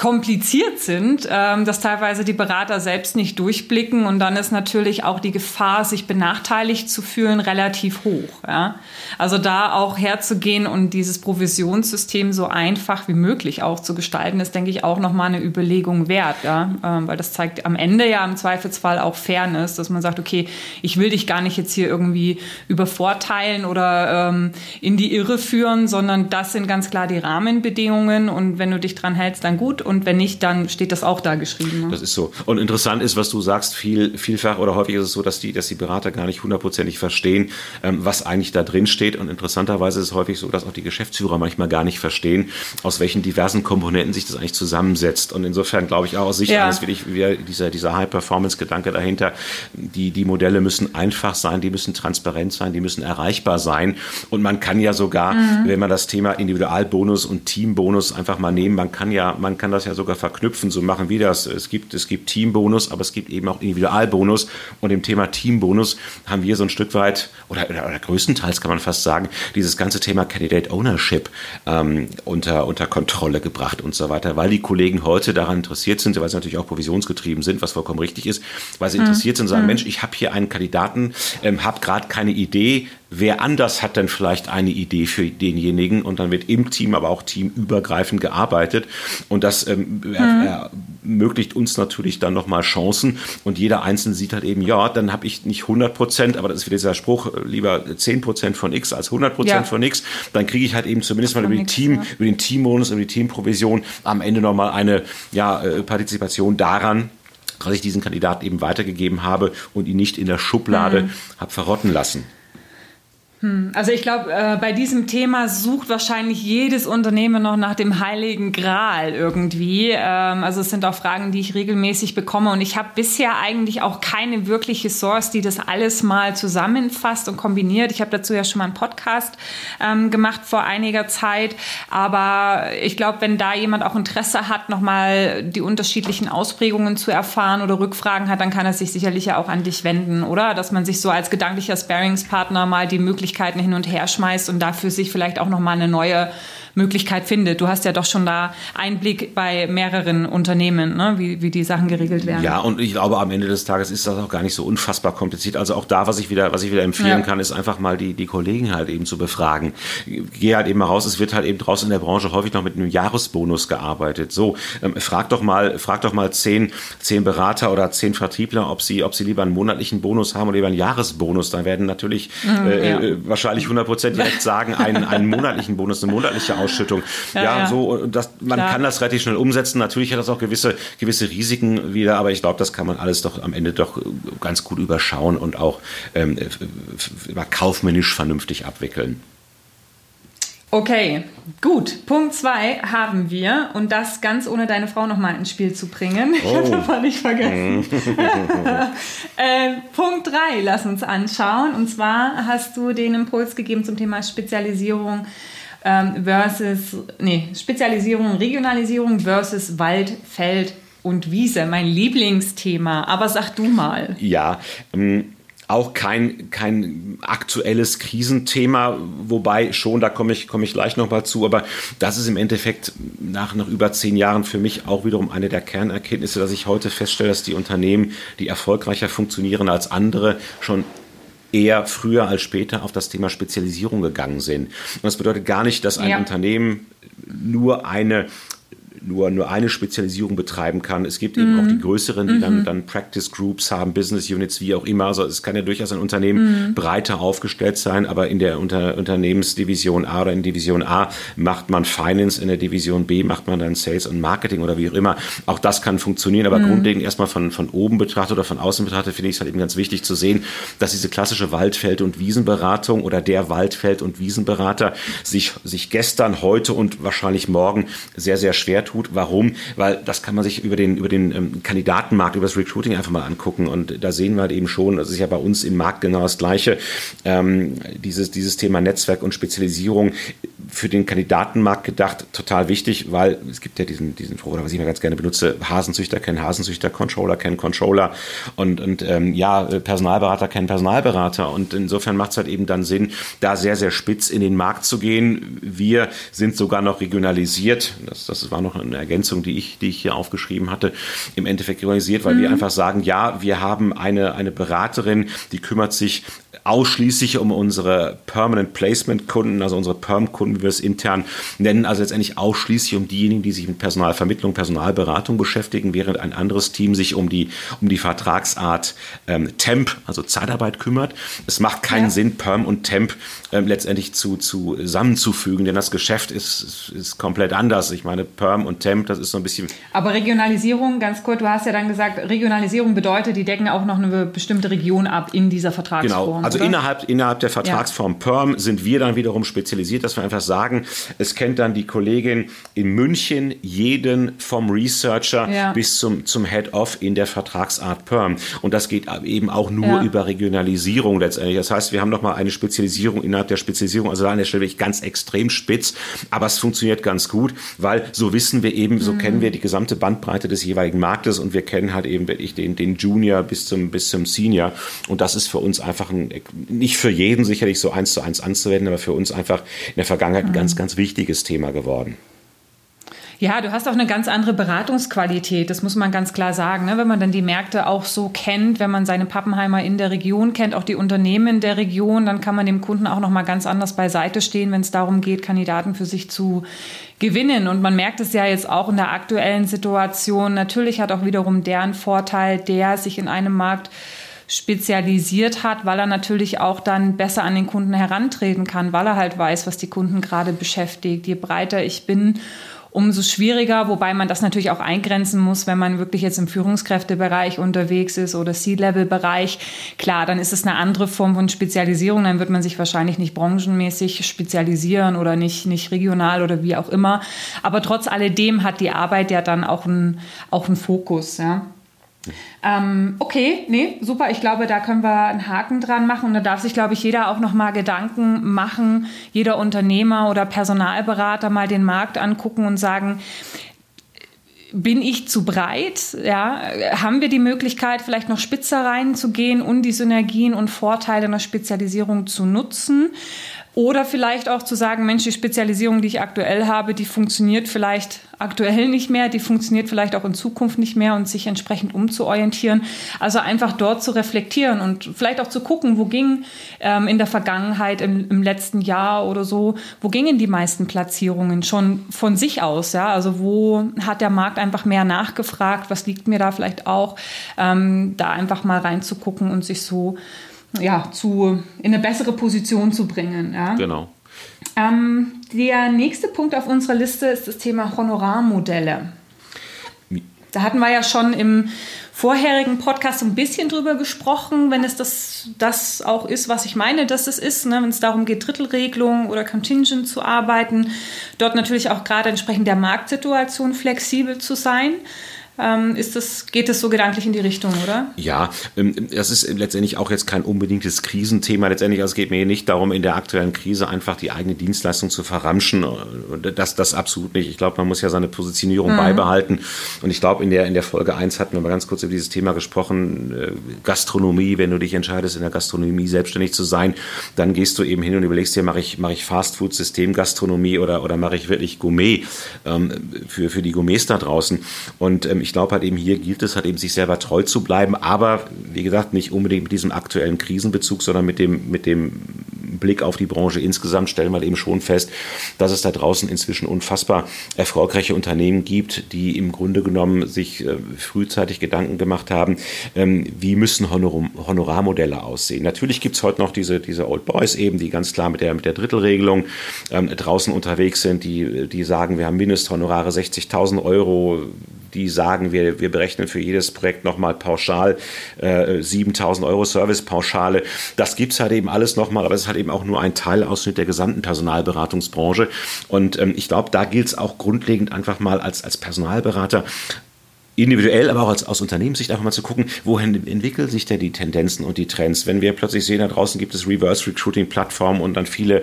kompliziert sind, ähm, dass teilweise die Berater selbst nicht durchblicken und dann ist natürlich auch die Gefahr, sich benachteiligt zu fühlen, relativ hoch. Ja? Also da auch herzugehen und dieses Provisionssystem so einfach wie möglich auch zu gestalten, ist, denke ich, auch nochmal eine Überlegung wert, ja? Ähm, weil das zeigt am Ende ja im Zweifelsfall auch Fairness, dass man sagt, okay, ich will dich gar nicht jetzt hier irgendwie übervorteilen oder ähm, in die Irre führen, sondern das sind ganz klar die Rahmenbedingungen und wenn du dich dran hältst, dann gut und wenn nicht, dann steht das auch da geschrieben. Ne? Das ist so. Und interessant ist, was du sagst, viel, vielfach oder häufig ist es so, dass die, dass die Berater gar nicht hundertprozentig verstehen, ähm, was eigentlich da drin steht. Und interessanterweise ist es häufig so, dass auch die Geschäftsführer manchmal gar nicht verstehen, aus welchen diversen Komponenten sich das eigentlich zusammensetzt. Und insofern glaube ich auch aus Sicht ja. eines wirklich wie dieser, dieser High-Performance-Gedanke dahinter, die, die Modelle müssen einfach sein, die müssen transparent sein, die müssen erreichbar sein. Und man kann ja sogar, mhm. wenn man das Thema Individualbonus und Teambonus einfach mal nehmen, man kann ja, man kann das das ja sogar verknüpfen, so machen wir das. Es gibt, es gibt Teambonus, aber es gibt eben auch Individualbonus. Und im Thema Teambonus haben wir so ein Stück weit, oder, oder, oder größtenteils kann man fast sagen, dieses ganze Thema Candidate Ownership ähm, unter, unter Kontrolle gebracht und so weiter, weil die Kollegen heute daran interessiert sind, weil sie natürlich auch provisionsgetrieben sind, was vollkommen richtig ist, weil sie mhm. interessiert sind und sagen, mhm. Mensch, ich habe hier einen Kandidaten, ähm, habe gerade keine Idee, wer anders hat denn vielleicht eine Idee für denjenigen und dann wird im Team, aber auch teamübergreifend gearbeitet und das ähm, mhm. ermöglicht uns natürlich dann nochmal Chancen und jeder Einzelne sieht halt eben, ja, dann habe ich nicht 100 Prozent, aber das ist wieder dieser Spruch, lieber 10 Prozent von X als 100 Prozent ja. von X, dann kriege ich halt eben zumindest mal über, die Team, ja. über den Teambonus, über die Teamprovision am Ende nochmal eine ja, äh, Partizipation daran, dass ich diesen Kandidaten eben weitergegeben habe und ihn nicht in der Schublade mhm. habe verrotten lassen. Hm, also ich glaube, äh, bei diesem Thema sucht wahrscheinlich jedes Unternehmen noch nach dem heiligen Gral irgendwie. Ähm, also es sind auch Fragen, die ich regelmäßig bekomme und ich habe bisher eigentlich auch keine wirkliche Source, die das alles mal zusammenfasst und kombiniert. Ich habe dazu ja schon mal einen Podcast ähm, gemacht vor einiger Zeit, aber ich glaube, wenn da jemand auch Interesse hat, nochmal die unterschiedlichen Ausprägungen zu erfahren oder Rückfragen hat, dann kann er sich sicherlich ja auch an dich wenden, oder? Dass man sich so als gedanklicher Sparingspartner mal die Möglichkeit Möglichkeiten hin und her schmeißt und dafür sich vielleicht auch nochmal eine neue Möglichkeit findet. Du hast ja doch schon da Einblick bei mehreren Unternehmen, ne? wie, wie die Sachen geregelt werden. Ja, und ich glaube, am Ende des Tages ist das auch gar nicht so unfassbar kompliziert. Also auch da, was ich wieder, was ich wieder empfehlen ja. kann, ist einfach mal die, die Kollegen halt eben zu befragen. Geh halt eben mal raus, es wird halt eben draußen in der Branche häufig noch mit einem Jahresbonus gearbeitet. So, ähm, frag doch mal, frag doch mal zehn, zehn Berater oder zehn Vertriebler, ob sie, ob sie lieber einen monatlichen Bonus haben oder lieber einen Jahresbonus. Da werden natürlich mhm, äh, ja. Äh, wahrscheinlich 100 Prozent direkt [laughs] sagen, einen, einen monatlichen Bonus, eine monatliche Ausschüttung. Ja, ja, ja. so, das, man Klar. kann das relativ schnell umsetzen. Natürlich hat das auch gewisse, gewisse Risiken wieder, aber ich glaube, das kann man alles doch am Ende doch ganz gut überschauen und auch ähm, kaufmännisch vernünftig abwickeln. Okay, gut. Punkt zwei haben wir und das ganz ohne deine Frau nochmal ins Spiel zu bringen. [laughs] Oh. Ich habe davon nicht vergessen. [laughs] äh, Punkt drei, lass uns anschauen. Und zwar hast du den Impuls gegeben zum Thema Spezialisierung ähm, versus, nee, Spezialisierung, Regionalisierung versus Wald, Feld und Wiese. Mein Lieblingsthema. Aber sag du mal. Ja, ähm auch kein, kein aktuelles Krisenthema, wobei schon, da komme ich, komme ich gleich nochmal zu, aber das ist im Endeffekt nach noch über zehn Jahren für mich auch wiederum eine der Kernerkenntnisse, dass ich heute feststelle, dass die Unternehmen, die erfolgreicher funktionieren als andere, schon eher früher als später auf das Thema Spezialisierung gegangen sind. Und das bedeutet gar nicht, dass ein ja. Unternehmen nur eine nur, nur eine Spezialisierung betreiben kann. Es gibt eben auch die mhm. größeren, die mhm. dann, dann Practice Groups haben, Business Units, wie auch immer. Also es kann ja durchaus ein Unternehmen mhm. breiter aufgestellt sein, aber in der Unter Unternehmensdivision A oder in Division A macht man Finance, in der Division B macht man dann Sales und Marketing oder wie auch immer. Auch das kann funktionieren, aber mhm. grundlegend erstmal von, von oben betrachtet oder von außen betrachtet finde ich es halt eben ganz wichtig zu sehen, dass diese klassische Waldfeld- und Wiesenberatung oder der Waldfeld- und Wiesenberater sich, sich gestern, heute und wahrscheinlich morgen sehr, sehr schwer tut. Warum? Weil das kann man sich über den, über den ähm, Kandidatenmarkt, über das Recruiting einfach mal angucken. Und da sehen wir halt eben schon, das ist ja bei uns im Markt genau das Gleiche, ähm, dieses, dieses Thema Netzwerk und Spezialisierung für den Kandidatenmarkt gedacht total wichtig, weil es gibt ja diesen, diesen oder was ich mir ganz gerne benutze, Hasenzüchter kennen Hasenzüchter, Controller kennen Controller und, und ähm, ja, Personalberater kennen Personalberater. Und insofern macht es halt eben dann Sinn, da sehr, sehr spitz in den Markt zu gehen. Wir sind sogar noch regionalisiert. Das, das war noch eine Ergänzung, die ich, die ich hier aufgeschrieben hatte, im Endeffekt realisiert, weil mhm. wir einfach sagen, ja, wir haben eine, eine Beraterin, die kümmert sich ausschließlich um unsere Permanent Placement Kunden, also unsere Perm-Kunden, wie wir es intern nennen, also letztendlich ausschließlich um diejenigen, die sich mit Personalvermittlung, Personalberatung beschäftigen, während ein anderes Team sich um die, um die Vertragsart ähm, Temp, also Zeitarbeit kümmert. Es macht keinen ja. Sinn, Perm und Temp ähm, letztendlich zu, zu, zusammenzufügen, denn das Geschäft ist, ist, ist komplett anders. Ich meine, Perm und Temp, das ist so ein bisschen. Aber Regionalisierung, ganz kurz, du hast ja dann gesagt, Regionalisierung bedeutet, die decken auch noch eine bestimmte Region ab in dieser Vertragsform. Genau, also oder? innerhalb, innerhalb der Vertragsform ja. Perm sind wir dann wiederum spezialisiert, dass wir einfach sagen, es kennt dann die Kollegin in München jeden vom Researcher ja. bis zum, zum Head-Off in der Vertragsart Perm. Und das geht eben auch nur ja. über Regionalisierung letztendlich. Das heißt, wir haben nochmal eine Spezialisierung innerhalb der Spezialisierung, also da an der Stelle wirklich ganz extrem spitz, aber es funktioniert ganz gut, weil so wissen wir eben, so mhm. kennen wir die gesamte Bandbreite des jeweiligen Marktes und wir kennen halt eben wirklich den, den Junior bis zum, bis zum Senior. Und das ist für uns einfach ein, nicht für jeden sicherlich so eins zu eins anzuwenden, aber für uns einfach in der Vergangenheit ein ganz, mhm. ganz wichtiges Thema geworden. Ja, du hast auch eine ganz andere Beratungsqualität, das muss man ganz klar sagen. Ne? Wenn man dann die Märkte auch so kennt, wenn man seine Pappenheimer in der Region kennt, auch die Unternehmen der Region, dann kann man dem Kunden auch noch mal ganz anders beiseite stehen, wenn es darum geht, Kandidaten für sich zu gewinnen. Und man merkt es ja jetzt auch in der aktuellen Situation. Natürlich hat auch wiederum deren Vorteil, der sich in einem Markt spezialisiert hat, weil er natürlich auch dann besser an den Kunden herantreten kann, weil er halt weiß, was die Kunden gerade beschäftigt. Je breiter ich bin, umso schwieriger, wobei man das natürlich auch eingrenzen muss, wenn man wirklich jetzt im Führungskräftebereich unterwegs ist oder C-Level-Bereich. Klar, dann ist es eine andere Form von Spezialisierung, dann wird man sich wahrscheinlich nicht branchenmäßig spezialisieren oder nicht, nicht regional oder wie auch immer. Aber trotz alledem hat die Arbeit ja dann auch einen, auch einen Fokus, ja. Ähm, okay, nee, super. Ich glaube, da können wir einen Haken dran machen. Und da darf sich, glaube ich, jeder auch noch mal Gedanken machen, jeder Unternehmer oder Personalberater mal den Markt angucken und sagen, bin ich zu breit? Ja, haben wir die Möglichkeit, vielleicht noch spitzer reinzugehen und die Synergien und Vorteile einer Spezialisierung zu nutzen? Oder vielleicht auch zu sagen, Mensch, die Spezialisierung, die ich aktuell habe, die funktioniert vielleicht aktuell nicht mehr, die funktioniert vielleicht auch in Zukunft nicht mehr und sich entsprechend umzuorientieren. Also einfach dort zu reflektieren und vielleicht auch zu gucken, wo ging ähm, in der Vergangenheit, im, im, letzten Jahr oder so, wo gingen die meisten Platzierungen schon von sich aus, ja? Also wo hat der Markt einfach mehr nachgefragt, was liegt mir da vielleicht auch, ähm, da einfach mal reinzugucken und sich so ja, zu, in eine bessere Position zu bringen. Ja? Genau. Ähm, der nächste Punkt auf unserer Liste ist das Thema Honorarmodelle. Da hatten wir ja schon im vorherigen Podcast ein bisschen drüber gesprochen, wenn es das, das auch ist, was ich meine, dass es ist, ne? wenn es darum geht, Drittelregelung oder Contingent zu arbeiten, dort natürlich auch gerade entsprechend der Marktsituation flexibel zu sein. Ähm, ist das, geht das so gedanklich in die Richtung, oder? Ja, ähm, das ist letztendlich auch jetzt kein unbedingtes Krisenthema. Letztendlich, also es geht mir nicht darum, in der aktuellen Krise einfach die eigene Dienstleistung zu verramschen. Das, das absolut nicht. Ich glaube, man muss ja seine Positionierung mhm. beibehalten. Und ich glaube, in der, in der Folge 1 hatten wir mal ganz kurz über dieses Thema gesprochen. Äh, Gastronomie, wenn du dich entscheidest, in der Gastronomie selbstständig zu sein, dann gehst du eben hin und überlegst dir, mache ich, mache ich Fastfood, Systemgastronomie oder, oder mache ich wirklich Gourmet ähm, für, für die Gourmets da draußen. Und ähm, ich ich glaube halt eben hier gilt es halt eben sich selber treu zu bleiben, aber wie gesagt nicht unbedingt mit diesem aktuellen Krisenbezug, sondern mit dem, mit dem Blick auf die Branche insgesamt stellen wir halt eben schon fest, dass es da draußen inzwischen unfassbar erfolgreiche Unternehmen gibt, die im Grunde genommen sich äh, frühzeitig Gedanken gemacht haben, ähm, wie müssen Honor Honorarmodelle aussehen. Natürlich gibt es heute noch diese, diese Old Boys eben, die ganz klar mit der, mit der Drittelregelung ähm, draußen unterwegs sind, die, die sagen, wir haben Mindesthonorare 60.000 Euro, die sagen, wir, wir berechnen für jedes Projekt nochmal pauschal äh, 7000 Euro Servicepauschale. Das gibt es halt eben alles nochmal, aber es ist halt eben auch nur ein Teilausschnitt der gesamten Personalberatungsbranche. Und ähm, ich glaube, da gilt es auch grundlegend einfach mal als, als Personalberater individuell, aber auch als, aus Unternehmenssicht einfach mal zu gucken, wohin entwickeln sich denn die Tendenzen und die Trends. Wenn wir plötzlich sehen, da draußen gibt es Reverse-Recruiting-Plattformen und dann viele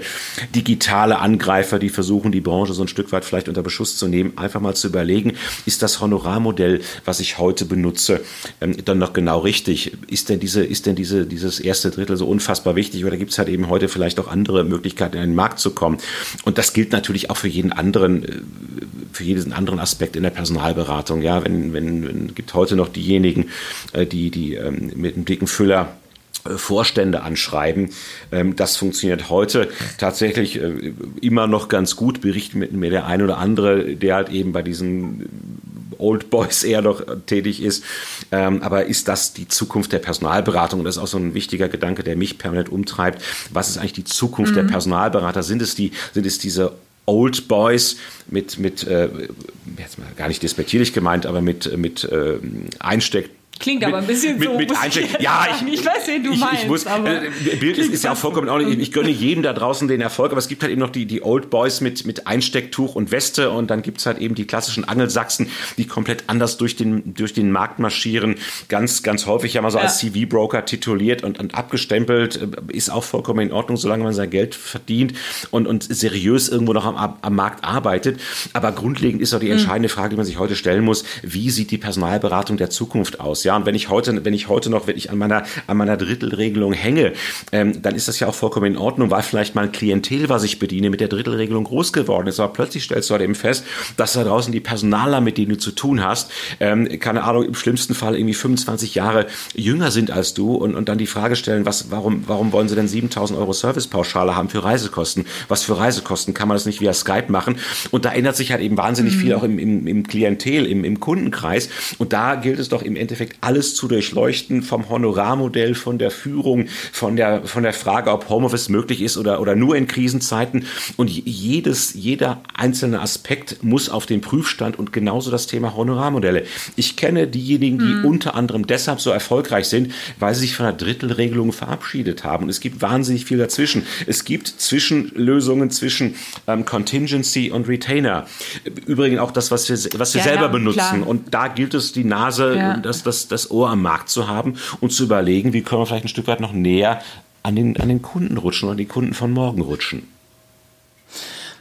digitale Angreifer, die versuchen, die Branche so ein Stück weit vielleicht unter Beschuss zu nehmen, einfach mal zu überlegen, ist das Honorarmodell, was ich heute benutze, ähm, dann noch genau richtig? Ist denn, diese, ist denn diese, dieses erste Drittel so unfassbar wichtig oder gibt es halt eben heute vielleicht auch andere Möglichkeiten, in den Markt zu kommen? Und das gilt natürlich auch für jeden anderen, äh, für jeden anderen Aspekt in der Personalberatung. Ja, wenn, wenn es gibt heute noch diejenigen, äh, die, die ähm, mit einem dicken Füller äh, Vorstände anschreiben. Ähm, das funktioniert heute tatsächlich äh, immer noch ganz gut, berichtet mir der ein oder andere, der halt eben bei diesen Old Boys eher noch tätig ist. Ähm, aber ist das die Zukunft der Personalberatung? Und das ist auch so ein wichtiger Gedanke, der mich permanent umtreibt. Was ist eigentlich die Zukunft mhm. der Personalberater? Sind es die, sind es diese Old Boys mit, mit äh, jetzt mal gar nicht despektierlich gemeint, aber mit, mit äh, Einsteck Klingt aber ein bisschen mit, so. Mit Einsteck. [laughs] Ja, ich, ich weiß, wen du ich, meinst. Ich muss, äh, Bild ist, ist ja auch vollkommen auch nicht, ich gönne jedem da draußen den Erfolg, aber es gibt halt eben noch die, die Old Boys mit, mit Einstecktuch und Weste und dann gibt's halt eben die klassischen Angelsachsen, die komplett anders durch den, durch den Markt marschieren. Ganz, ganz häufig ja mal so ja. als CV-Broker tituliert und, und abgestempelt. Äh, ist auch vollkommen in Ordnung, solange man sein Geld verdient und, und seriös irgendwo noch am, am Markt arbeitet. Aber grundlegend ist auch die mhm. entscheidende Frage, die man sich heute stellen muss, wie sieht die Personalberatung der Zukunft aus? Ja, und wenn ich heute, wenn ich heute noch wirklich an meiner, an meiner Drittelregelung hänge, ähm, dann ist das ja auch vollkommen in Ordnung, weil vielleicht mein Klientel, was ich bediene, mit der Drittelregelung groß geworden ist. Aber plötzlich stellst du halt eben fest, dass da draußen die Personaler, mit denen du zu tun hast, ähm, keine Ahnung, im schlimmsten Fall irgendwie 25 Jahre jünger sind als du und, und dann die Frage stellen, was, warum, warum wollen sie denn 7000 Euro Servicepauschale haben für Reisekosten? Was für Reisekosten? Kann man das nicht via Skype machen? Und da ändert sich halt eben wahnsinnig mhm. viel auch im, im, im Klientel, im, im Kundenkreis. Und da gilt es doch im Endeffekt alles zu durchleuchten, vom Honorarmodell, von der Führung, von der, von der Frage, ob Homeoffice möglich ist oder, oder nur in Krisenzeiten. Und jedes, jeder einzelne Aspekt muss auf den Prüfstand und genauso das Thema Honorarmodelle. Ich kenne diejenigen, die mhm. unter anderem deshalb so erfolgreich sind, weil sie sich von der Drittelregelung verabschiedet haben. Und es gibt wahnsinnig viel dazwischen. Es gibt Zwischenlösungen zwischen ähm, Contingency und Retainer. Übrigens auch das, was wir, was wir ja, selber ja, benutzen. Klar. Und da gilt es, die Nase, ja. das, das, das Ohr am Markt zu haben und zu überlegen, wie können wir vielleicht ein Stück weit noch näher an den, an den Kunden rutschen oder die Kunden von morgen rutschen.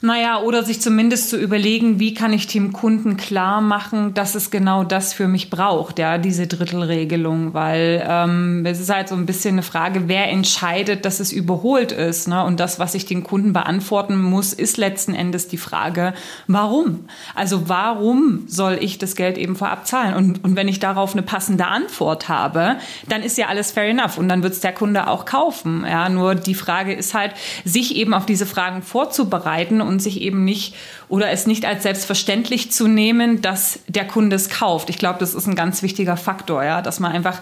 Naja, oder sich zumindest zu überlegen, wie kann ich dem Kunden klar machen, dass es genau das für mich braucht, ja, diese Drittelregelung, weil ähm, es ist halt so ein bisschen eine Frage, wer entscheidet, dass es überholt ist. Ne? Und das, was ich den Kunden beantworten muss, ist letzten Endes die Frage, warum? Also warum soll ich das Geld eben vorab zahlen? Und, und wenn ich darauf eine passende Antwort habe, dann ist ja alles fair enough und dann wird es der Kunde auch kaufen. Ja, nur die Frage ist halt, sich eben auf diese Fragen vorzubereiten und sich eben nicht oder es nicht als selbstverständlich zu nehmen, dass der Kunde es kauft. Ich glaube, das ist ein ganz wichtiger Faktor, ja, dass man einfach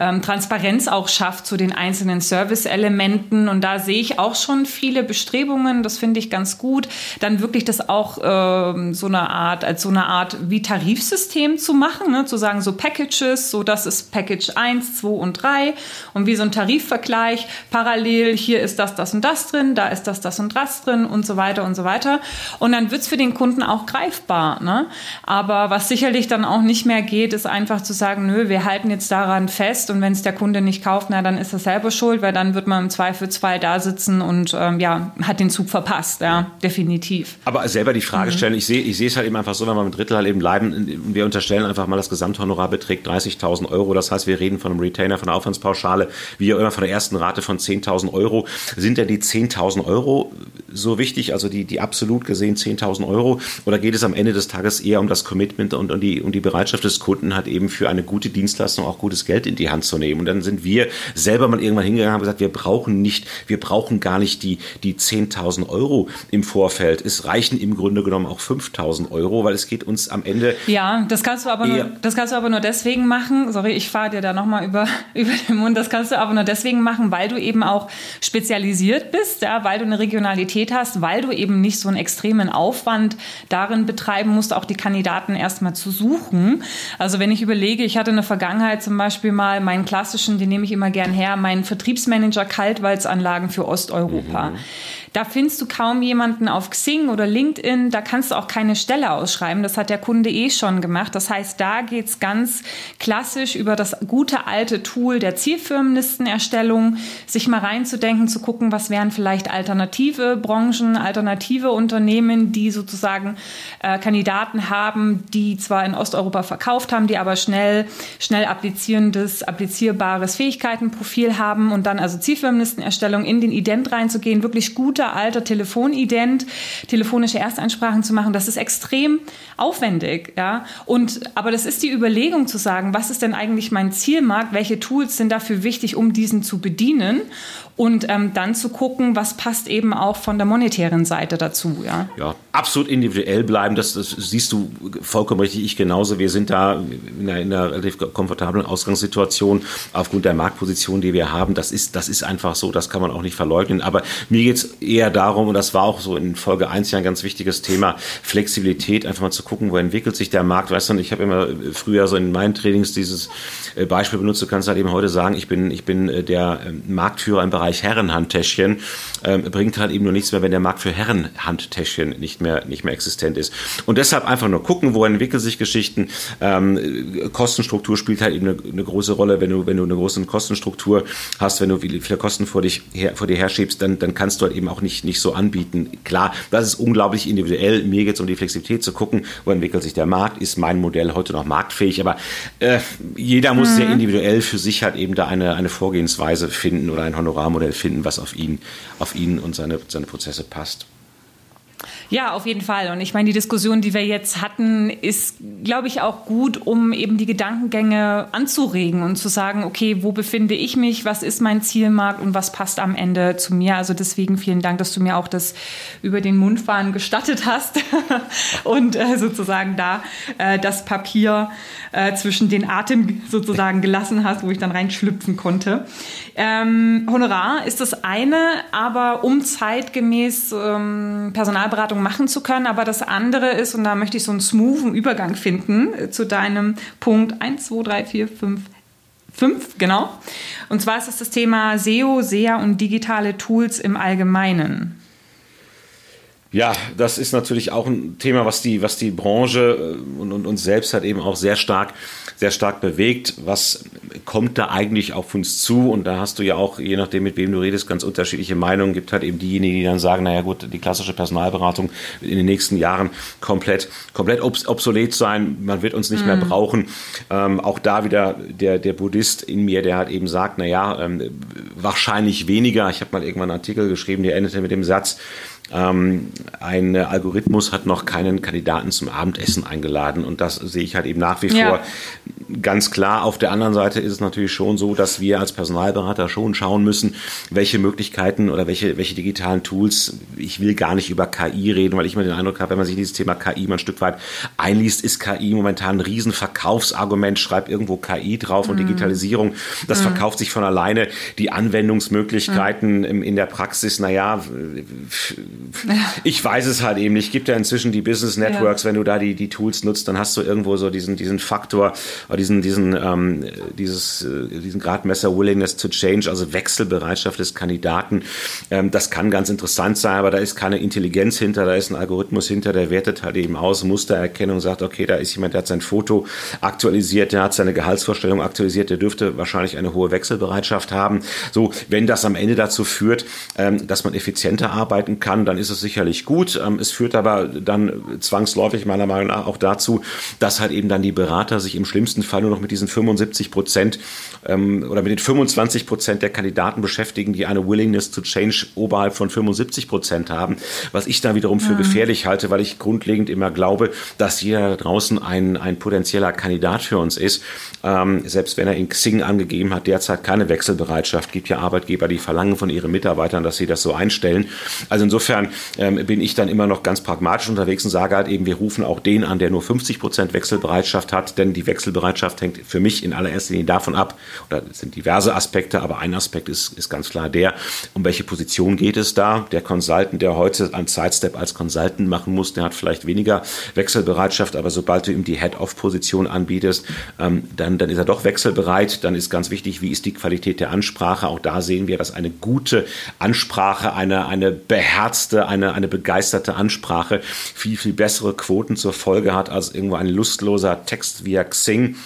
ähm, Transparenz auch schafft zu den einzelnen Service-Elementen. Und da sehe ich auch schon viele Bestrebungen. Das finde ich ganz gut. Dann wirklich das auch ähm, so eine Art als so eine Art wie Tarifsystem zu machen, ne? zu sagen so Packages, so das ist Package 1, 2 und 3 und wie so ein Tarifvergleich parallel. Hier ist das, das und das drin, da ist das, das und das drin und so weiter und so weiter. Und dann wird es für den Kunden auch greifbar. Ne? Aber was sicherlich dann auch nicht mehr geht, ist einfach zu sagen, nö, wir halten jetzt daran fest und wenn es der Kunde nicht kauft, na dann ist er selber schuld, weil dann wird man im Zweifelsfall da sitzen und ähm, ja, hat den Zug verpasst, ja, definitiv. Aber selber die Frage mhm. stellen, ich sehe ich sehe es halt eben einfach so, wenn wir mit Drittel halt eben bleiben, wir unterstellen einfach mal, das Gesamthonorar beträgt 30.000 Euro, das heißt, wir reden von einem Retainer, von einer Aufwandspauschale, wie auch immer von der ersten Rate von 10.000 Euro. Sind denn die 10.000 Euro so wichtig, also die, die absolut gesehen 10.000 Euro? Oder geht es am Ende des Tages eher um das Commitment und um die, um die Bereitschaft des Kunden, hat eben für eine gute Dienstleistung auch gutes Geld in die Hand zu nehmen? Und dann sind wir selber mal irgendwann hingegangen und haben gesagt, wir brauchen nicht, wir brauchen gar nicht die, die 10.000 Euro im Vorfeld. Es reichen im Grunde genommen auch 5.000 Euro, weil es geht uns am Ende. Ja, das kannst du aber, nur, das kannst du aber nur deswegen machen. Sorry, ich fahre dir da nochmal über, [laughs] über den Mund. Das kannst du aber nur deswegen machen, weil du eben auch spezialisiert bist, ja, weil du eine Regionalität hast, weil du eben nicht so einen extremen Aufwand darin betreiben musst, auch die Kandidaten erstmal zu suchen. Also wenn ich überlege, ich hatte in der Vergangenheit zum Beispiel mal meinen klassischen, den nehme ich immer gern her, meinen Vertriebsmanager Kaltwalzanlagen für Osteuropa. Mhm. Da findest du kaum jemanden auf Xing oder LinkedIn. Da kannst du auch keine Stelle ausschreiben. Das hat der Kunde eh schon gemacht. Das heißt, da geht's ganz klassisch über das gute alte Tool der Zielfirmenlistenerstellung, sich mal reinzudenken, zu gucken, was wären vielleicht alternative Branchen, alternative Unternehmen, die sozusagen äh, Kandidaten haben, die zwar in Osteuropa verkauft haben, die aber schnell, schnell applizierendes, applizierbares Fähigkeitenprofil haben und dann also Zielfirmenlistenerstellung in den Ident reinzugehen, wirklich gute alter Telefonident, telefonische Erstansprachen zu machen, das ist extrem aufwendig, ja. Und, aber das ist die Überlegung zu sagen, was ist denn eigentlich mein Zielmarkt? Welche Tools sind dafür wichtig, um diesen zu bedienen? Und ähm, dann zu gucken, was passt eben auch von der monetären Seite dazu. Ja, ja absolut individuell bleiben, das, das siehst du vollkommen richtig, ich genauso. Wir sind da in einer, in einer relativ komfortablen Ausgangssituation aufgrund der Marktposition, die wir haben. Das ist, das ist einfach so, das kann man auch nicht verleugnen. Aber mir geht es eher darum, und das war auch so in Folge 1 ja ein ganz wichtiges Thema, Flexibilität, einfach mal zu gucken, wo entwickelt sich der Markt. Weißt du, ich habe immer früher so in meinen Trainings dieses äh, Beispiel benutzt, du kannst halt eben heute sagen, ich bin, ich bin äh, der ähm, Marktführer im Bereich Bereich Herrenhandtäschchen ähm, bringt halt eben nur nichts mehr, wenn der Markt für Herrenhandtäschchen nicht mehr, nicht mehr existent ist. Und deshalb einfach nur gucken, wo entwickeln sich Geschichten. Ähm, Kostenstruktur spielt halt eben eine, eine, große Rolle. Wenn du, wenn du eine große Kostenstruktur hast, wenn du viele Kosten vor, dich her, vor dir herschiebst, dann, dann kannst du halt eben auch nicht, nicht so anbieten. Klar, das ist unglaublich individuell. Mir geht es um die Flexibilität zu gucken, wo entwickelt sich der Markt. Ist mein Modell heute noch marktfähig? Aber äh, jeder muss mhm. sehr individuell für sich halt eben da eine, eine Vorgehensweise finden oder ein Honorar Modell finden, was auf ihn, auf ihn und seine, seine Prozesse passt. Ja, auf jeden Fall. Und ich meine, die Diskussion, die wir jetzt hatten, ist, glaube ich, auch gut, um eben die Gedankengänge anzuregen und zu sagen, okay, wo befinde ich mich, was ist mein Zielmarkt und was passt am Ende zu mir. Also deswegen vielen Dank, dass du mir auch das über den Mundfahren gestattet hast [laughs] und äh, sozusagen da äh, das Papier äh, zwischen den Atem sozusagen gelassen hast, wo ich dann reinschlüpfen konnte. Ähm, Honorar ist das eine, aber um zeitgemäß ähm, Personalberatung Beratung machen zu können. Aber das andere ist, und da möchte ich so einen smoothen Übergang finden äh, zu deinem Punkt 1, 2, 3, 4, 5, 5, genau. Und zwar ist es das Thema SEO, SEA und digitale Tools im Allgemeinen. Ja, das ist natürlich auch ein Thema, was die, was die Branche äh, und, und uns selbst halt eben auch sehr stark, sehr stark bewegt. Was kommt da eigentlich auf uns zu? Und da hast du ja auch, je nachdem, mit wem du redest, ganz unterschiedliche Meinungen. Gibt halt eben diejenigen, die dann sagen, naja gut, die klassische Personalberatung wird in den nächsten Jahren komplett, komplett obsolet sein. Man wird uns nicht mhm. mehr brauchen. Ähm, auch da wieder der, der Buddhist in mir, der hat eben sagt, naja, ähm, wahrscheinlich weniger. Ich habe mal irgendwann einen Artikel geschrieben, der endete mit dem Satz, ähm, ein Algorithmus hat noch keinen Kandidaten zum Abendessen eingeladen und das sehe ich halt eben nach wie ja. vor ganz klar. Auf der anderen Seite ist es natürlich schon so, dass wir als Personalberater schon schauen müssen, welche Möglichkeiten oder welche, welche digitalen Tools, ich will gar nicht über KI reden, weil ich immer den Eindruck habe, wenn man sich dieses Thema KI mal ein Stück weit einliest, ist KI momentan ein Riesenverkaufsargument, schreibt irgendwo KI drauf mhm. und Digitalisierung, das mhm. verkauft sich von alleine. Die Anwendungsmöglichkeiten mhm. in der Praxis, naja, [laughs] ich weiß es halt eben nicht. Gibt ja inzwischen die Business Networks, ja. wenn du da die, die Tools nutzt, dann hast du irgendwo so diesen, diesen Faktor, diesen, diesen, ähm, dieses, äh, diesen Gradmesser Willingness to Change, also Wechselbereitschaft des Kandidaten. Ähm, das kann ganz interessant sein, aber da ist keine Intelligenz hinter, da ist ein Algorithmus hinter, der wertet halt eben aus, Mustererkennung, sagt, okay, da ist jemand, der hat sein Foto aktualisiert, der hat seine Gehaltsvorstellung aktualisiert, der dürfte wahrscheinlich eine hohe Wechselbereitschaft haben. So, wenn das am Ende dazu führt, ähm, dass man effizienter arbeiten kann, dann ist es sicherlich gut. Ähm, es führt aber dann zwangsläufig meiner Meinung nach auch dazu, dass halt eben dann die Berater sich im schlimmsten Fall nur noch mit diesen 75 Prozent ähm, oder mit den 25 Prozent der Kandidaten beschäftigen, die eine Willingness to Change oberhalb von 75 Prozent haben. Was ich da wiederum für ja. gefährlich halte, weil ich grundlegend immer glaube, dass jeder da draußen ein, ein potenzieller Kandidat für uns ist. Ähm, selbst wenn er in Xing angegeben hat, derzeit keine Wechselbereitschaft, gibt ja Arbeitgeber, die verlangen von ihren Mitarbeitern, dass sie das so einstellen. Also insofern insofern ähm, bin ich dann immer noch ganz pragmatisch unterwegs und sage halt eben, wir rufen auch den an, der nur 50 Prozent Wechselbereitschaft hat, denn die Wechselbereitschaft hängt für mich in allererster Linie davon ab, oder es sind diverse Aspekte, aber ein Aspekt ist, ist ganz klar der, um welche Position geht es da? Der Consultant, der heute ein Sidestep als Consultant machen muss, der hat vielleicht weniger Wechselbereitschaft, aber sobald du ihm die Head-Off-Position anbietest, ähm, dann, dann ist er doch wechselbereit. Dann ist ganz wichtig, wie ist die Qualität der Ansprache? Auch da sehen wir, dass eine gute Ansprache, eine, eine beherzte beherzte, eine, eine begeisterte Ansprache viel, viel bessere Quoten zur Folge hat als irgendwo ein lustloser Text via Xing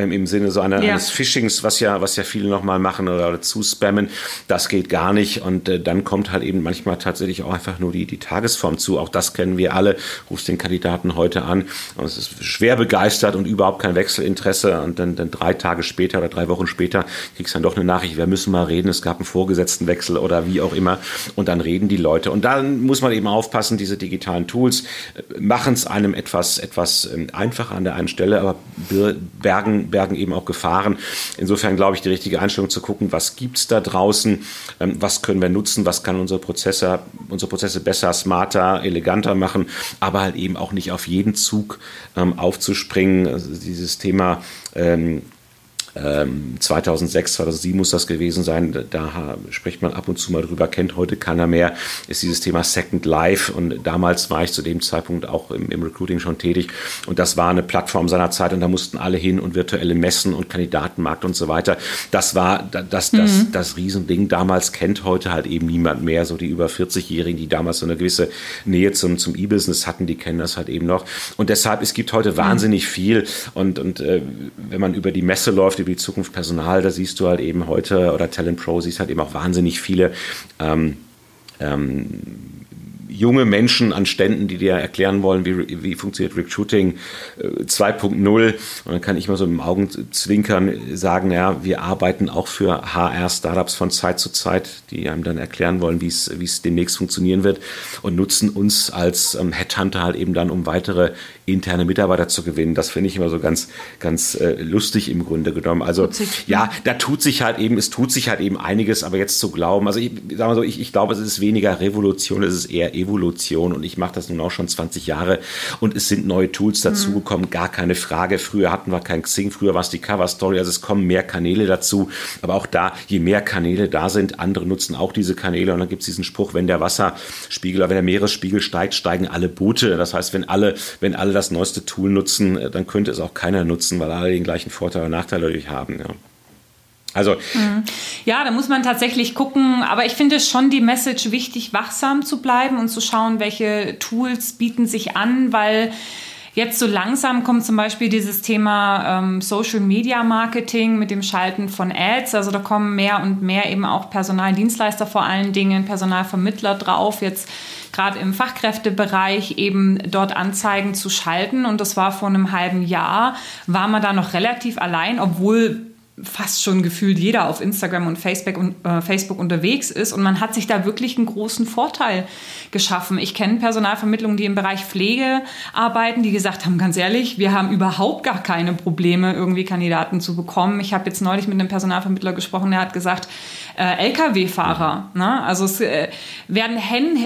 ähm, im Sinne so einer, ja. eines Phishings, was ja, was ja viele nochmal machen oder, oder zuspammen. Das geht gar nicht. Und äh, dann kommt halt eben manchmal tatsächlich auch einfach nur die, die Tagesform zu. Auch das kennen wir alle. Rufst den Kandidaten heute an und es ist schwer begeistert und überhaupt kein Wechselinteresse. Und dann, dann drei Tage später oder drei Wochen später kriegst du dann doch eine Nachricht, wir müssen mal reden, es gab einen Vorgesetztenwechsel oder wie auch immer. Und dann reden die Leute. Und dann muss man eben aufpassen, diese digitalen Tools äh, machen es einem etwas, etwas ähm, einfacher an der einen Stelle, aber bergen bergen eben auch Gefahren. Insofern glaube ich, die richtige Einstellung zu gucken, was gibt es da draußen, ähm, was können wir nutzen, was kann unsere Prozesse, unsere Prozesse besser, smarter, eleganter machen, aber halt eben auch nicht auf jeden Zug ähm, aufzuspringen. Also dieses Thema ähm, 2006, ähm, 2007 muss das gewesen sein. Da spricht man ab und zu mal drüber, kennt heute keiner mehr, ist dieses Thema Second Life. Und damals war ich zu dem Zeitpunkt auch im, im Recruiting schon tätig. Und das war eine Plattform seiner Zeit und da mussten alle hin und virtuelle Messen und Kandidatenmarkt und so weiter. Das war das, das, mhm. das Riesending. Damals kennt heute halt eben niemand mehr. So die über 40-Jährigen, die damals so eine gewisse Nähe zum, zum E-Business hatten, die kennen das halt eben noch. Und deshalb, es gibt heute wahnsinnig viel. Und, und äh, wenn man über die Messe läuft, über die Zukunft Personal, da siehst du halt eben heute, oder Talent Pro, siehst halt eben auch wahnsinnig viele ähm, ähm, junge Menschen an Ständen, die dir erklären wollen, wie, wie funktioniert Recruiting 2.0. Äh, Und dann kann ich mal so im Augenzwinkern sagen, ja, wir arbeiten auch für HR-Startups von Zeit zu Zeit, die einem dann erklären wollen, wie es, wie es demnächst funktionieren wird und nutzen uns als ähm, Headhunter halt eben dann, um weitere interne Mitarbeiter zu gewinnen. Das finde ich immer so ganz, ganz äh, lustig im Grunde genommen. Also ja, da tut sich halt eben, es tut sich halt eben einiges, aber jetzt zu glauben, also ich sage mal so, ich, ich glaube, es ist weniger Revolution, es ist eher Evolution und ich mache das nun auch schon 20 Jahre und es sind neue Tools dazugekommen, mhm. gar keine Frage. Früher hatten wir kein Xing, früher war es die Cover Story, also es kommen mehr Kanäle dazu, aber auch da, je mehr Kanäle da sind, andere nutzen auch diese Kanäle und dann gibt es diesen Spruch, wenn der Wasserspiegel oder wenn der Meeresspiegel steigt, steigen alle Boote. Das heißt, wenn alle, wenn alle das neueste Tool nutzen, dann könnte es auch keiner nutzen, weil alle den gleichen Vorteil oder Nachteil dadurch haben. Ja. Also mhm. ja, da muss man tatsächlich gucken, aber ich finde schon die Message wichtig, wachsam zu bleiben und zu schauen, welche Tools bieten sich an, weil Jetzt so langsam kommt zum Beispiel dieses Thema ähm, Social Media Marketing mit dem Schalten von Ads. Also da kommen mehr und mehr eben auch Personaldienstleister vor allen Dingen, Personalvermittler drauf. Jetzt gerade im Fachkräftebereich eben dort Anzeigen zu schalten. Und das war vor einem halben Jahr, war man da noch relativ allein, obwohl fast schon gefühlt jeder auf Instagram und Facebook, und, äh, Facebook unterwegs ist und man hat sich da wirklich einen großen Vorteil geschaffen. Ich kenne Personalvermittlungen, die im Bereich Pflege arbeiten, die gesagt haben, ganz ehrlich, wir haben überhaupt gar keine Probleme, irgendwie Kandidaten zu bekommen. Ich habe jetzt neulich mit einem Personalvermittler gesprochen, der hat gesagt, äh, Lkw-Fahrer, ne? also es äh, werden,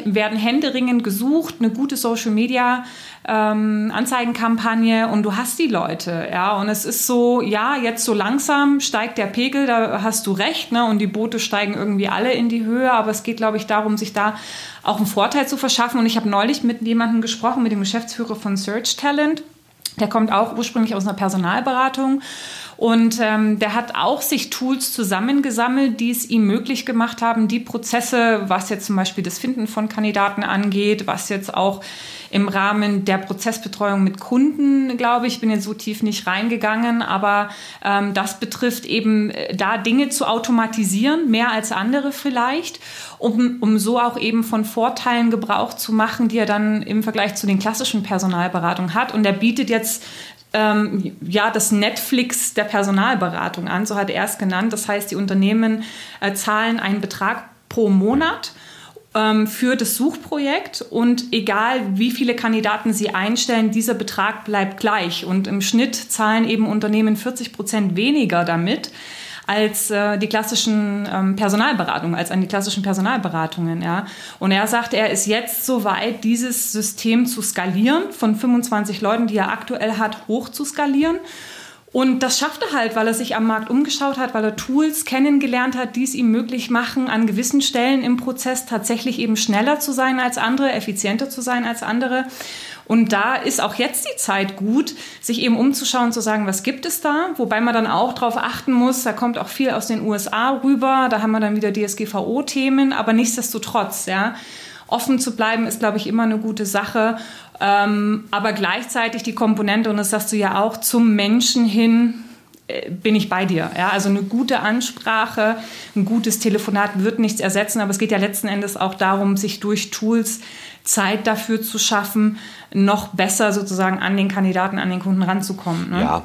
werden händeringend gesucht, eine gute Social Media ähm, Anzeigenkampagne und du hast die Leute, ja. Und es ist so, ja, jetzt so langsam steigt der Pegel, da hast du recht, ne? Und die Boote steigen irgendwie alle in die Höhe, aber es geht, glaube ich, darum, sich da auch einen Vorteil zu verschaffen. Und ich habe neulich mit jemandem gesprochen, mit dem Geschäftsführer von Search Talent. Der kommt auch ursprünglich aus einer Personalberatung und ähm, der hat auch sich Tools zusammengesammelt, die es ihm möglich gemacht haben, die Prozesse, was jetzt zum Beispiel das Finden von Kandidaten angeht, was jetzt auch im Rahmen der Prozessbetreuung mit Kunden, glaube ich, bin jetzt so tief nicht reingegangen, aber ähm, das betrifft eben äh, da Dinge zu automatisieren, mehr als andere vielleicht, um, um so auch eben von Vorteilen Gebrauch zu machen, die er dann im Vergleich zu den klassischen Personalberatungen hat. Und er bietet jetzt ähm, ja, das Netflix der Personalberatung an, so hat er es genannt. Das heißt, die Unternehmen äh, zahlen einen Betrag pro Monat ähm, für das Suchprojekt und egal wie viele Kandidaten sie einstellen, dieser Betrag bleibt gleich und im Schnitt zahlen eben Unternehmen 40 Prozent weniger damit als äh, die klassischen ähm, Personalberatungen, als an die klassischen Personalberatungen. Ja. Und er sagt, er ist jetzt so weit, dieses System zu skalieren, von 25 Leuten, die er aktuell hat, hoch zu skalieren. Und das schafft er halt, weil er sich am Markt umgeschaut hat, weil er Tools kennengelernt hat, die es ihm möglich machen, an gewissen Stellen im Prozess tatsächlich eben schneller zu sein als andere, effizienter zu sein als andere. Und da ist auch jetzt die Zeit gut, sich eben umzuschauen, zu sagen, was gibt es da? Wobei man dann auch darauf achten muss, da kommt auch viel aus den USA rüber, da haben wir dann wieder DSGVO-Themen, aber nichtsdestotrotz, ja, offen zu bleiben, ist, glaube ich, immer eine gute Sache. Ähm, aber gleichzeitig die Komponente, und das sagst du ja auch, zum Menschen hin äh, bin ich bei dir. Ja, also eine gute Ansprache, ein gutes Telefonat wird nichts ersetzen, aber es geht ja letzten Endes auch darum, sich durch Tools Zeit dafür zu schaffen, noch besser sozusagen an den Kandidaten, an den Kunden ranzukommen. Ne? Ja,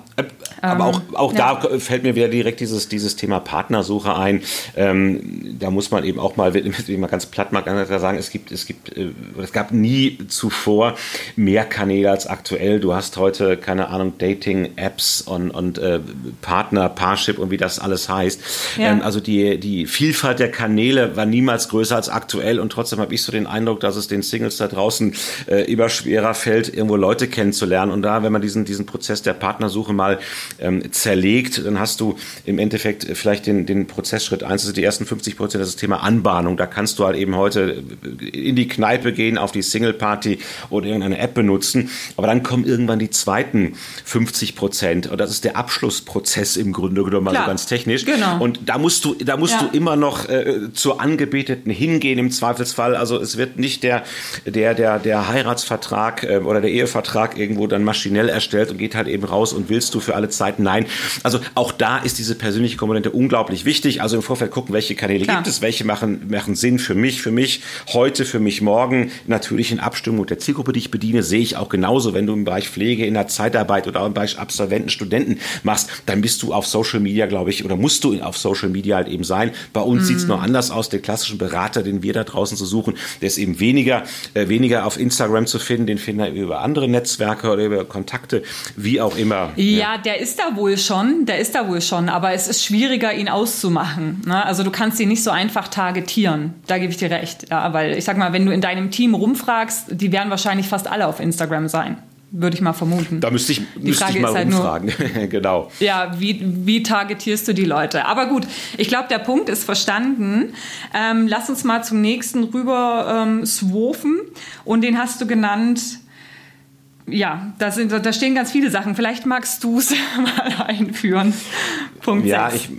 aber ähm, auch, auch ja. da fällt mir wieder direkt dieses, dieses Thema Partnersuche ein. Ähm, da muss man eben auch mal, wie man ganz platt mal sagen, es gibt, es gibt, äh, es gab nie zuvor mehr Kanäle als aktuell. Du hast heute, keine Ahnung, Dating-Apps und, und äh, Partner, Parship und wie das alles heißt. Ja. Ähm, also die, die Vielfalt der Kanäle war niemals größer als aktuell und trotzdem habe ich so den Eindruck, dass es den Singles da draußen äh, immer schwerer fällt, irgendwo Leute kennenzulernen. Und da, wenn man diesen, diesen Prozess der Partnersuche mal ähm, zerlegt, dann hast du im Endeffekt vielleicht den, den Prozessschritt eins, also die ersten 50 Prozent, das ist das Thema Anbahnung. Da kannst du halt eben heute in die Kneipe gehen, auf die Single Party oder irgendeine App benutzen. Aber dann kommen irgendwann die zweiten 50 Prozent. Und das ist der Abschlussprozess im Grunde genommen, also ganz technisch. Genau. Und da musst du, da musst ja. du immer noch äh, zur Angebeteten hingehen im Zweifelsfall. Also es wird nicht der, der, der, der Heiratsvertrag äh, oder der Ehevertrag irgendwo dann maschinell erstellt und geht halt eben raus und willst du für alle Zeiten? Nein. Also auch da ist diese persönliche Komponente unglaublich wichtig. Also im Vorfeld gucken, welche Kanäle Klar. gibt es, welche machen, machen Sinn für mich, für mich heute, für mich morgen. Natürlich in Abstimmung mit der Zielgruppe, die ich bediene, sehe ich auch genauso. Wenn du im Bereich Pflege, in der Zeitarbeit oder im Bereich Absolventen, Studenten machst, dann bist du auf Social Media, glaube ich, oder musst du auf Social Media halt eben sein. Bei uns mm. sieht es noch anders aus. Der klassischen Berater, den wir da draußen zu suchen, der ist eben weniger, äh, weniger auf Instagram zu finden, den finden wir über andere Netzwerke oder über Kontakte, wie auch immer. Ja, ja, der ist da wohl schon, der ist da wohl schon, aber es ist schwieriger, ihn auszumachen. Ne? Also du kannst ihn nicht so einfach targetieren. Da gebe ich dir recht. Ja, weil ich sag mal, wenn du in deinem Team rumfragst, die werden wahrscheinlich fast alle auf Instagram sein würde ich mal vermuten. Da müsste ich, müsste ich mal halt rumfragen. [laughs] genau. Ja, wie, wie targetierst du die Leute? Aber gut, ich glaube, der Punkt ist verstanden. Ähm, lass uns mal zum nächsten rüber ähm, swofen. Und den hast du genannt ja, da, sind, da stehen ganz viele Sachen. Vielleicht magst du es [laughs] mal einführen. Punkt ja, 6. ich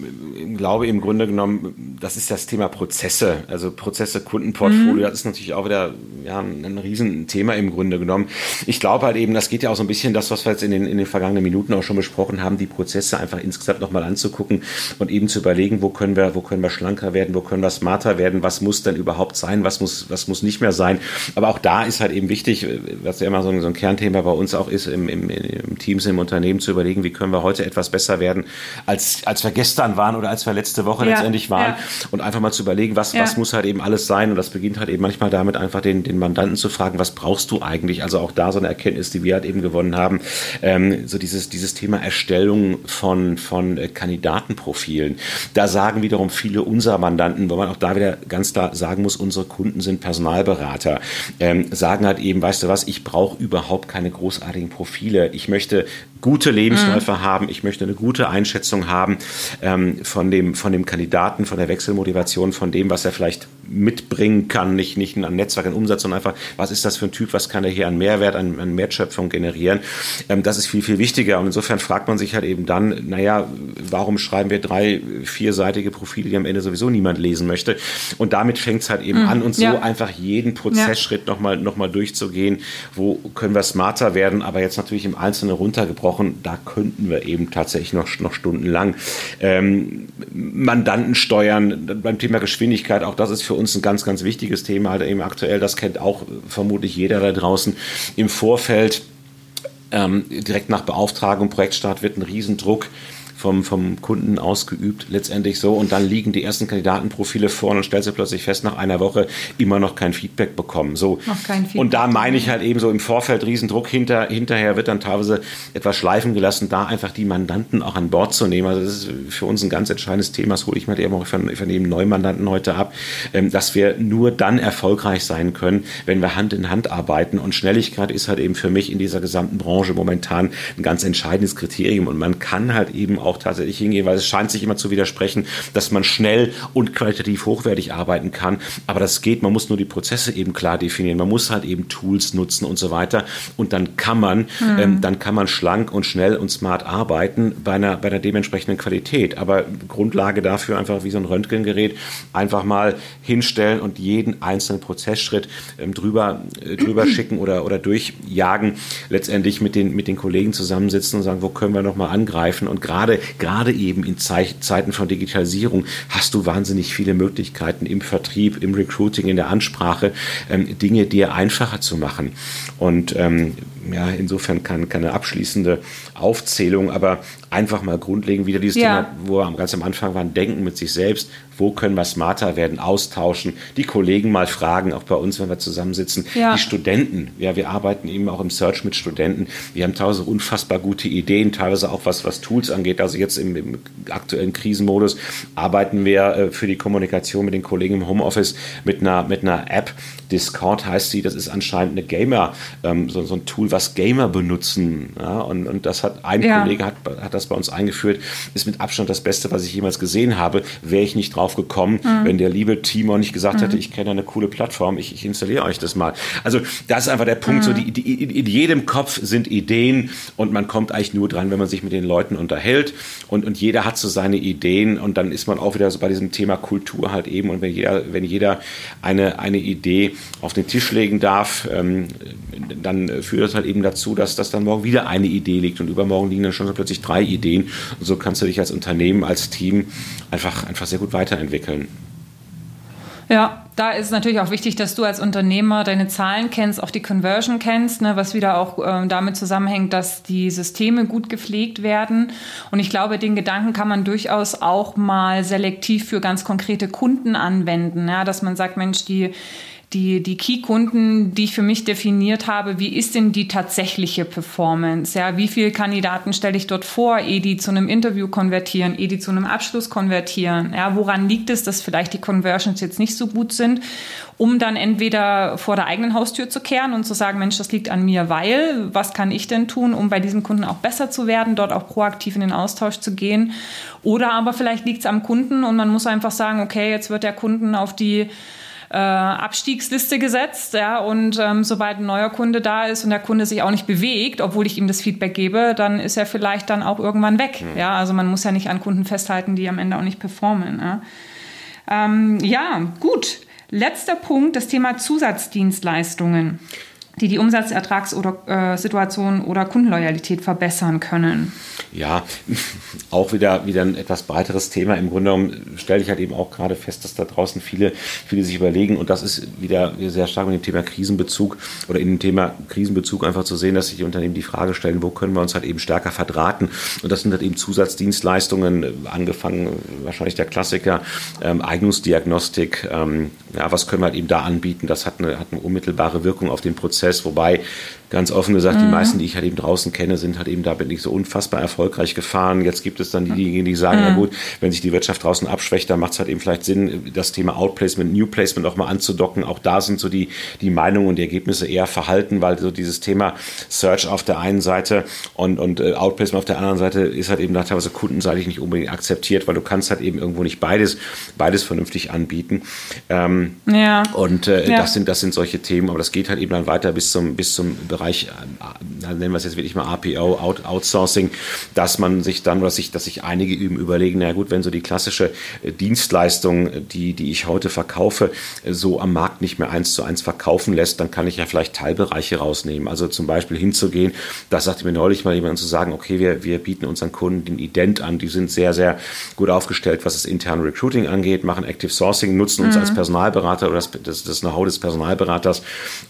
glaube im Grunde genommen, das ist das Thema Prozesse. Also Prozesse, Kundenportfolio, mhm. das ist natürlich auch wieder ja, ein, ein Riesenthema im Grunde genommen. Ich glaube halt eben, das geht ja auch so ein bisschen das, was wir jetzt in den, in den vergangenen Minuten auch schon besprochen haben, die Prozesse einfach insgesamt nochmal anzugucken und eben zu überlegen, wo können wir, wo können wir schlanker werden, wo können wir smarter werden, was muss denn überhaupt sein, was muss, was muss nicht mehr sein. Aber auch da ist halt eben wichtig, was ja immer so ein, so ein Kernthema bei uns auch ist, im, im, im Teams, im Unternehmen zu überlegen, wie können wir heute etwas besser werden, als, als wir gestern waren oder als wir letzte Woche ja, letztendlich waren. Ja. Und einfach mal zu überlegen, was, ja. was muss halt eben alles sein. Und das beginnt halt eben manchmal damit, einfach den, den Mandanten zu fragen, was brauchst du eigentlich? Also auch da so eine Erkenntnis, die wir halt eben gewonnen haben. Ähm, so dieses, dieses Thema Erstellung von, von äh, Kandidatenprofilen. Da sagen wiederum viele unserer Mandanten, wo man auch da wieder ganz klar sagen muss, unsere Kunden sind Personalberater, ähm, sagen halt eben, weißt du was, ich brauche überhaupt keine großartigen Profile. Ich möchte gute Lebensläufe mhm. haben, ich möchte eine gute Einschätzung haben ähm, von, dem, von dem Kandidaten, von der Wechselmotivation, von dem, was er vielleicht mitbringen kann, nicht, nicht an Netzwerk, an Umsatz, sondern einfach, was ist das für ein Typ, was kann er hier an Mehrwert, an, an Wertschöpfung generieren. Ähm, das ist viel, viel wichtiger. Und insofern fragt man sich halt eben dann, naja, warum schreiben wir drei, vierseitige Profile, die am Ende sowieso niemand lesen möchte? Und damit fängt es halt eben mhm. an, und so ja. einfach jeden Prozessschritt ja. nochmal noch mal durchzugehen. Wo können wir smarter werden, aber jetzt natürlich im Einzelnen runtergebrochen, da könnten wir eben tatsächlich noch, noch stundenlang. Ähm, Mandanten steuern, beim Thema Geschwindigkeit, auch das ist für uns ein ganz, ganz wichtiges Thema, halt eben aktuell, das kennt auch vermutlich jeder da draußen. Im Vorfeld ähm, direkt nach Beauftragung, Projektstart wird ein Riesendruck vom, vom Kunden ausgeübt, letztendlich so. Und dann liegen die ersten Kandidatenprofile vor und stellst du plötzlich fest, nach einer Woche immer noch kein Feedback bekommen. So. Noch kein Feedback. Und da meine ich halt eben so im Vorfeld Riesendruck, hinter, hinterher wird dann teilweise etwas schleifen gelassen, da einfach die Mandanten auch an Bord zu nehmen. Also das ist für uns ein ganz entscheidendes Thema, das hole ich mal eben auch von, von dem Neumandanten heute ab, ähm, dass wir nur dann erfolgreich sein können, wenn wir Hand in Hand arbeiten. Und Schnelligkeit ist halt eben für mich in dieser gesamten Branche momentan ein ganz entscheidendes Kriterium. Und man kann halt eben auch auch tatsächlich hingehen, weil es scheint sich immer zu widersprechen, dass man schnell und qualitativ hochwertig arbeiten kann. Aber das geht, man muss nur die Prozesse eben klar definieren. Man muss halt eben Tools nutzen und so weiter. Und dann kann man, mhm. ähm, dann kann man schlank und schnell und smart arbeiten bei einer, bei einer dementsprechenden Qualität. Aber Grundlage dafür einfach wie so ein Röntgengerät einfach mal hinstellen und jeden einzelnen Prozessschritt ähm, drüber, äh, drüber [clears throat] schicken oder, oder durchjagen. Letztendlich mit den, mit den Kollegen zusammensitzen und sagen, wo können wir nochmal angreifen. Und gerade gerade eben in Zeiten von Digitalisierung hast du wahnsinnig viele Möglichkeiten im Vertrieb, im Recruiting, in der Ansprache, ähm, Dinge dir einfacher zu machen. Und ähm, ja, insofern kann keine abschließende Aufzählung, aber einfach mal grundlegend wieder dieses ja. Thema, wo wir ganz am Anfang waren, denken mit sich selbst, wo können wir smarter werden, austauschen, die Kollegen mal fragen, auch bei uns, wenn wir zusammensitzen, ja. die Studenten, ja, wir arbeiten eben auch im Search mit Studenten, wir haben teilweise unfassbar gute Ideen, teilweise auch was, was Tools angeht, also jetzt im, im aktuellen Krisenmodus arbeiten wir äh, für die Kommunikation mit den Kollegen im Homeoffice mit einer, mit einer App, Discord heißt sie, das ist anscheinend eine Gamer, ähm, so, so ein Tool, was Gamer benutzen. Ja? Und, und das hat ein ja. Kollege hat, hat das bei uns eingeführt, ist mit Abstand das Beste, was ich jemals gesehen habe. Wäre ich nicht drauf gekommen, mhm. wenn der liebe Timo nicht gesagt mhm. hätte, ich kenne eine coole Plattform, ich, ich installiere euch das mal. Also das ist einfach der Punkt, mhm. so die, die, in jedem Kopf sind Ideen und man kommt eigentlich nur dran, wenn man sich mit den Leuten unterhält und, und jeder hat so seine Ideen und dann ist man auch wieder so bei diesem Thema Kultur halt eben und wenn jeder, wenn jeder eine, eine Idee auf den Tisch legen darf, ähm, dann führt das halt eben dazu, dass, dass dann morgen wieder eine Idee liegt und übermorgen liegen dann schon plötzlich drei Ideen. Und so kannst du dich als Unternehmen, als Team einfach, einfach sehr gut weiterentwickeln. Ja, da ist natürlich auch wichtig, dass du als Unternehmer deine Zahlen kennst, auch die Conversion kennst, ne, was wieder auch ähm, damit zusammenhängt, dass die Systeme gut gepflegt werden. Und ich glaube, den Gedanken kann man durchaus auch mal selektiv für ganz konkrete Kunden anwenden, ja, dass man sagt, Mensch, die die, die Key-Kunden, die ich für mich definiert habe, wie ist denn die tatsächliche Performance? Ja, wie viele Kandidaten stelle ich dort vor, ehe die zu einem Interview konvertieren, ehe die zu einem Abschluss konvertieren? Ja, woran liegt es, dass vielleicht die Conversions jetzt nicht so gut sind? Um dann entweder vor der eigenen Haustür zu kehren und zu sagen, Mensch, das liegt an mir, weil, was kann ich denn tun, um bei diesem Kunden auch besser zu werden, dort auch proaktiv in den Austausch zu gehen? Oder aber vielleicht liegt es am Kunden und man muss einfach sagen, okay, jetzt wird der Kunden auf die äh, Abstiegsliste gesetzt. Ja, und ähm, sobald ein neuer Kunde da ist und der Kunde sich auch nicht bewegt, obwohl ich ihm das Feedback gebe, dann ist er vielleicht dann auch irgendwann weg. Mhm. Ja, also man muss ja nicht an Kunden festhalten, die am Ende auch nicht performen. Ja, ähm, ja gut. Letzter Punkt, das Thema Zusatzdienstleistungen die die Umsatzertragssituation oder, äh, oder Kundenloyalität verbessern können. Ja, [laughs] auch wieder, wieder ein etwas breiteres Thema. Im Grunde genommen stelle ich halt eben auch gerade fest, dass da draußen viele, viele sich überlegen, und das ist wieder sehr stark mit dem Thema Krisenbezug oder in dem Thema Krisenbezug einfach zu sehen, dass sich die Unternehmen die Frage stellen, wo können wir uns halt eben stärker verdrahten. Und das sind halt eben Zusatzdienstleistungen, angefangen wahrscheinlich der Klassiker, ähm, Eignungsdiagnostik, ähm, ja, was können wir halt eben da anbieten? Das hat eine, hat eine unmittelbare Wirkung auf den Prozess, wobei ganz offen gesagt, mhm. die meisten, die ich halt eben draußen kenne, sind halt eben damit nicht so unfassbar erfolgreich gefahren. Jetzt gibt es dann diejenigen, die sagen, mhm. ja gut, wenn sich die Wirtschaft draußen abschwächt, dann macht es halt eben vielleicht Sinn, das Thema Outplacement, New Placement auch mal anzudocken. Auch da sind so die, die Meinungen und die Ergebnisse eher verhalten, weil so dieses Thema Search auf der einen Seite und, und äh, Outplacement auf der anderen Seite ist halt eben da teilweise kundenseitig nicht unbedingt akzeptiert, weil du kannst halt eben irgendwo nicht beides, beides vernünftig anbieten. Ähm, ja. Und äh, ja. das sind, das sind solche Themen, aber das geht halt eben dann weiter bis zum, bis zum Bereich Bereich, äh, nennen wir es jetzt wirklich mal APO, Out, Outsourcing, dass man sich dann, oder sich, dass sich einige üben überlegen, na gut, wenn so die klassische äh, Dienstleistung, die, die ich heute verkaufe, äh, so am Markt nicht mehr eins zu eins verkaufen lässt, dann kann ich ja vielleicht Teilbereiche rausnehmen. Also zum Beispiel hinzugehen, das sagte mir neulich mal jemand, zu sagen, okay, wir, wir bieten unseren Kunden den Ident an, die sind sehr, sehr gut aufgestellt, was das interne Recruiting angeht, machen Active Sourcing, nutzen uns mhm. als Personalberater oder das, das, das Know-how des Personalberaters,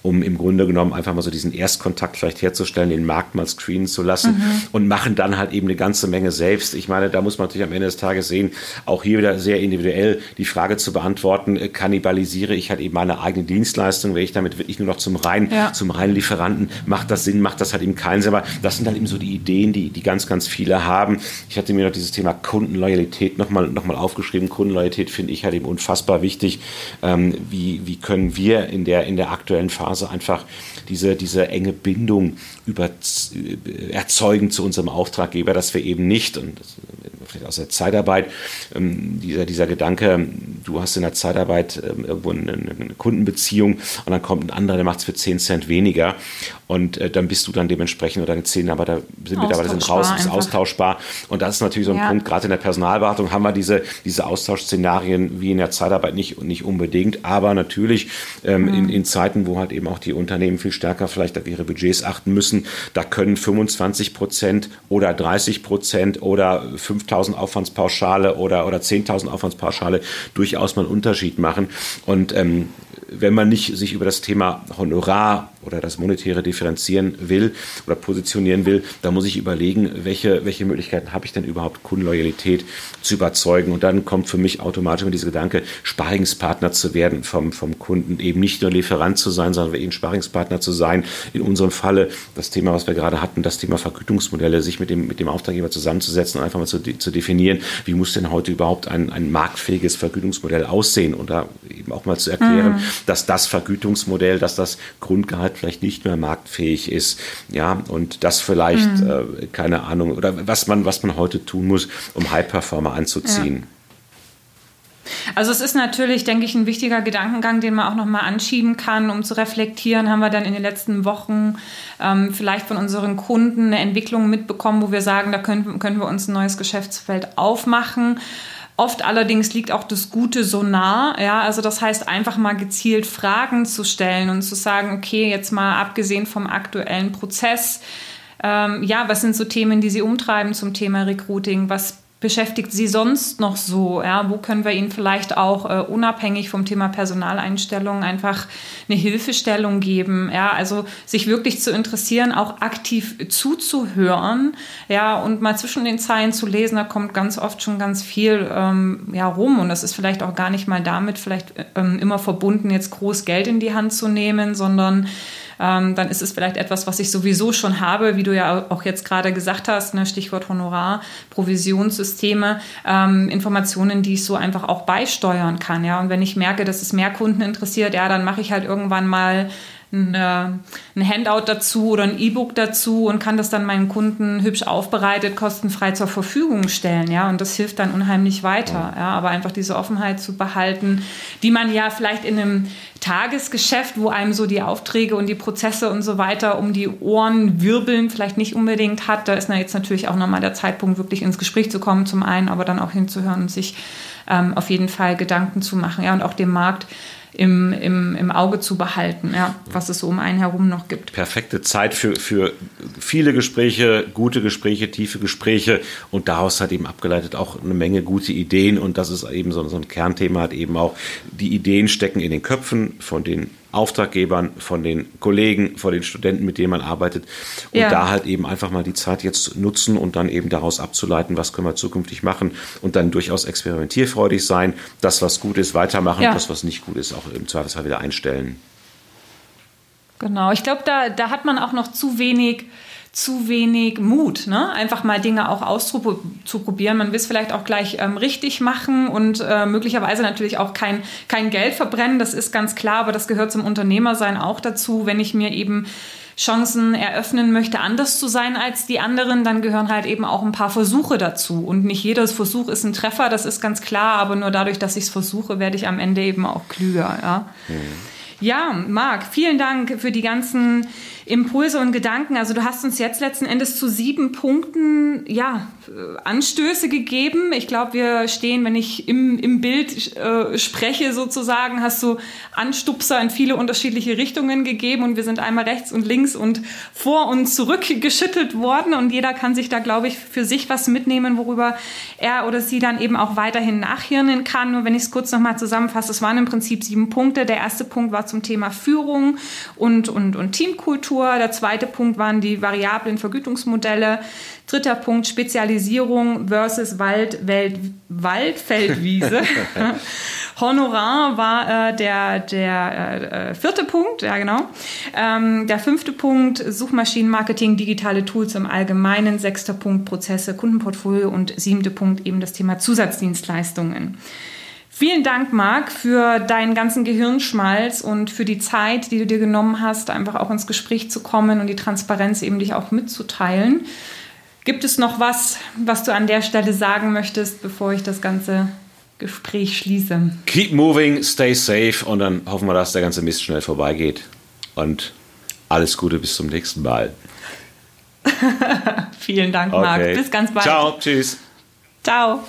um im Grunde genommen einfach mal so diesen Erst Erstkontakt vielleicht herzustellen, den Markt mal screenen zu lassen mhm. und machen dann halt eben eine ganze Menge selbst. Ich meine, da muss man natürlich am Ende des Tages sehen, auch hier wieder sehr individuell die Frage zu beantworten, äh, kannibalisiere ich halt eben meine eigene Dienstleistung, wenn ich damit wirklich nur noch zum rein, ja. zum reinen Lieferanten, macht das Sinn, macht das halt eben keinen Sinn, aber das sind halt eben so die Ideen, die, die ganz, ganz viele haben. Ich hatte mir noch dieses Thema Kundenloyalität nochmal noch mal aufgeschrieben. Kundenloyalität finde ich halt eben unfassbar wichtig. Ähm, wie, wie können wir in der, in der aktuellen Phase einfach diese, diese enge Bindung über, äh, erzeugen zu unserem Auftraggeber, dass wir eben nicht, und das, vielleicht aus der Zeitarbeit, ähm, dieser, dieser Gedanke, du hast in der Zeitarbeit ähm, irgendwo eine, eine, Kundenbeziehung und dann kommt ein anderer, der macht es für 10 Cent weniger und äh, dann bist du dann dementsprechend oder deine 10 Mitarbeiter sind Mitarbeiter sind raus, ist austauschbar und das ist natürlich so ein ja. Punkt, gerade in der Personalberatung haben wir diese, diese Austauschszenarien wie in der Zeitarbeit nicht, nicht unbedingt, aber natürlich ähm, mhm. in, in Zeiten, wo halt eben auch die Unternehmen viel stärker vielleicht auf ihre Budgets achten müssen, da können 25 Prozent oder 30 Prozent oder 5000 Aufwandspauschale oder, oder 10.000 Aufwandspauschale durchaus mal einen Unterschied machen. Und ähm, wenn man nicht sich über das Thema Honorar oder das monetäre differenzieren will oder positionieren will, dann muss ich überlegen, welche, welche Möglichkeiten habe ich denn überhaupt, Kundenloyalität zu überzeugen. Und dann kommt für mich automatisch immer dieser Gedanke, Sparingspartner zu werden vom, vom Kunden, eben nicht nur Lieferant zu sein, sondern eben Sparingspartner zu sein. In unserem Falle das Thema, was wir gerade hatten, das Thema Vergütungsmodelle, sich mit dem, mit dem Auftraggeber zusammenzusetzen und einfach mal zu, zu definieren, wie muss denn heute überhaupt ein, ein marktfähiges Vergütungsmodell aussehen und da eben auch mal zu erklären, mhm. Dass das Vergütungsmodell, dass das Grundgehalt vielleicht nicht mehr marktfähig ist. Ja, und das vielleicht, mhm. äh, keine Ahnung, oder was man, was man heute tun muss, um High-Performer anzuziehen. Ja. Also es ist natürlich, denke ich, ein wichtiger Gedankengang, den man auch nochmal anschieben kann, um zu reflektieren, haben wir dann in den letzten Wochen ähm, vielleicht von unseren Kunden eine Entwicklung mitbekommen, wo wir sagen, da können, können wir uns ein neues Geschäftsfeld aufmachen. Oft allerdings liegt auch das Gute so nah. Ja, also das heißt, einfach mal gezielt Fragen zu stellen und zu sagen, okay, jetzt mal abgesehen vom aktuellen Prozess, ähm, ja, was sind so Themen, die Sie umtreiben zum Thema Recruiting? Was beschäftigt Sie sonst noch so? Ja, wo können wir Ihnen vielleicht auch äh, unabhängig vom Thema Personaleinstellung einfach eine Hilfestellung geben? Ja, also sich wirklich zu interessieren, auch aktiv zuzuhören, ja, und mal zwischen den Zeilen zu lesen, da kommt ganz oft schon ganz viel ähm, ja, rum und das ist vielleicht auch gar nicht mal damit vielleicht ähm, immer verbunden, jetzt groß Geld in die Hand zu nehmen, sondern ähm, dann ist es vielleicht etwas, was ich sowieso schon habe, wie du ja auch jetzt gerade gesagt hast, ne, Stichwort Honorar, Provisionssysteme, ähm, Informationen, die ich so einfach auch beisteuern kann. Ja? Und wenn ich merke, dass es mehr Kunden interessiert, ja, dann mache ich halt irgendwann mal ein, ein Handout dazu oder ein E-Book dazu und kann das dann meinen Kunden hübsch aufbereitet, kostenfrei zur Verfügung stellen. Ja, und das hilft dann unheimlich weiter. Ja, aber einfach diese Offenheit zu behalten, die man ja vielleicht in einem Tagesgeschäft, wo einem so die Aufträge und die Prozesse und so weiter um die Ohren wirbeln, vielleicht nicht unbedingt hat. Da ist na jetzt natürlich auch nochmal der Zeitpunkt, wirklich ins Gespräch zu kommen, zum einen, aber dann auch hinzuhören und sich ähm, auf jeden Fall Gedanken zu machen. Ja, und auch dem Markt im, im, im Auge zu behalten, ja, was es so um einen herum noch gibt. Perfekte Zeit für, für viele Gespräche, gute Gespräche, tiefe Gespräche und daraus hat eben abgeleitet auch eine Menge gute Ideen und das ist eben so, so ein Kernthema, hat eben auch die Ideen stecken in den Köpfen von den Auftraggebern, von den Kollegen, von den Studenten, mit denen man arbeitet. Und ja. da halt eben einfach mal die Zeit jetzt nutzen und dann eben daraus abzuleiten, was können wir zukünftig machen und dann durchaus experimentierfreudig sein, das, was gut ist, weitermachen, ja. das, was nicht gut ist, auch im Zweifelsfall wieder einstellen. Genau, ich glaube, da, da hat man auch noch zu wenig zu wenig Mut, ne? einfach mal Dinge auch auszuprobieren. Man will es vielleicht auch gleich ähm, richtig machen und äh, möglicherweise natürlich auch kein, kein Geld verbrennen, das ist ganz klar, aber das gehört zum Unternehmersein auch dazu. Wenn ich mir eben Chancen eröffnen möchte, anders zu sein als die anderen, dann gehören halt eben auch ein paar Versuche dazu. Und nicht jeder Versuch ist ein Treffer, das ist ganz klar, aber nur dadurch, dass ich es versuche, werde ich am Ende eben auch klüger. Ja, mhm. ja Marc, vielen Dank für die ganzen Impulse und Gedanken. Also du hast uns jetzt letzten Endes zu sieben Punkten ja, Anstöße gegeben. Ich glaube, wir stehen, wenn ich im, im Bild äh, spreche sozusagen, hast du Anstupser in viele unterschiedliche Richtungen gegeben und wir sind einmal rechts und links und vor und zurück geschüttelt worden und jeder kann sich da, glaube ich, für sich was mitnehmen, worüber er oder sie dann eben auch weiterhin nachhirnen kann. Nur wenn ich es kurz nochmal zusammenfasse, es waren im Prinzip sieben Punkte. Der erste Punkt war zum Thema Führung und, und, und Teamkultur. Struktur. Der zweite Punkt waren die variablen Vergütungsmodelle. Dritter Punkt Spezialisierung versus Wald, Welt, Waldfeldwiese. [laughs] Honorar war äh, der, der äh, vierte Punkt, ja genau. Ähm, der fünfte Punkt Suchmaschinenmarketing, digitale Tools im Allgemeinen. Sechster Punkt Prozesse, Kundenportfolio und siebte Punkt eben das Thema Zusatzdienstleistungen. Vielen Dank, Marc, für deinen ganzen Gehirnschmalz und für die Zeit, die du dir genommen hast, einfach auch ins Gespräch zu kommen und die Transparenz eben dich auch mitzuteilen. Gibt es noch was, was du an der Stelle sagen möchtest, bevor ich das ganze Gespräch schließe? Keep moving, stay safe und dann hoffen wir, dass der ganze Mist schnell vorbeigeht. Und alles Gute bis zum nächsten Mal. [laughs] Vielen Dank, Marc. Okay. Bis ganz bald. Ciao, tschüss. Ciao.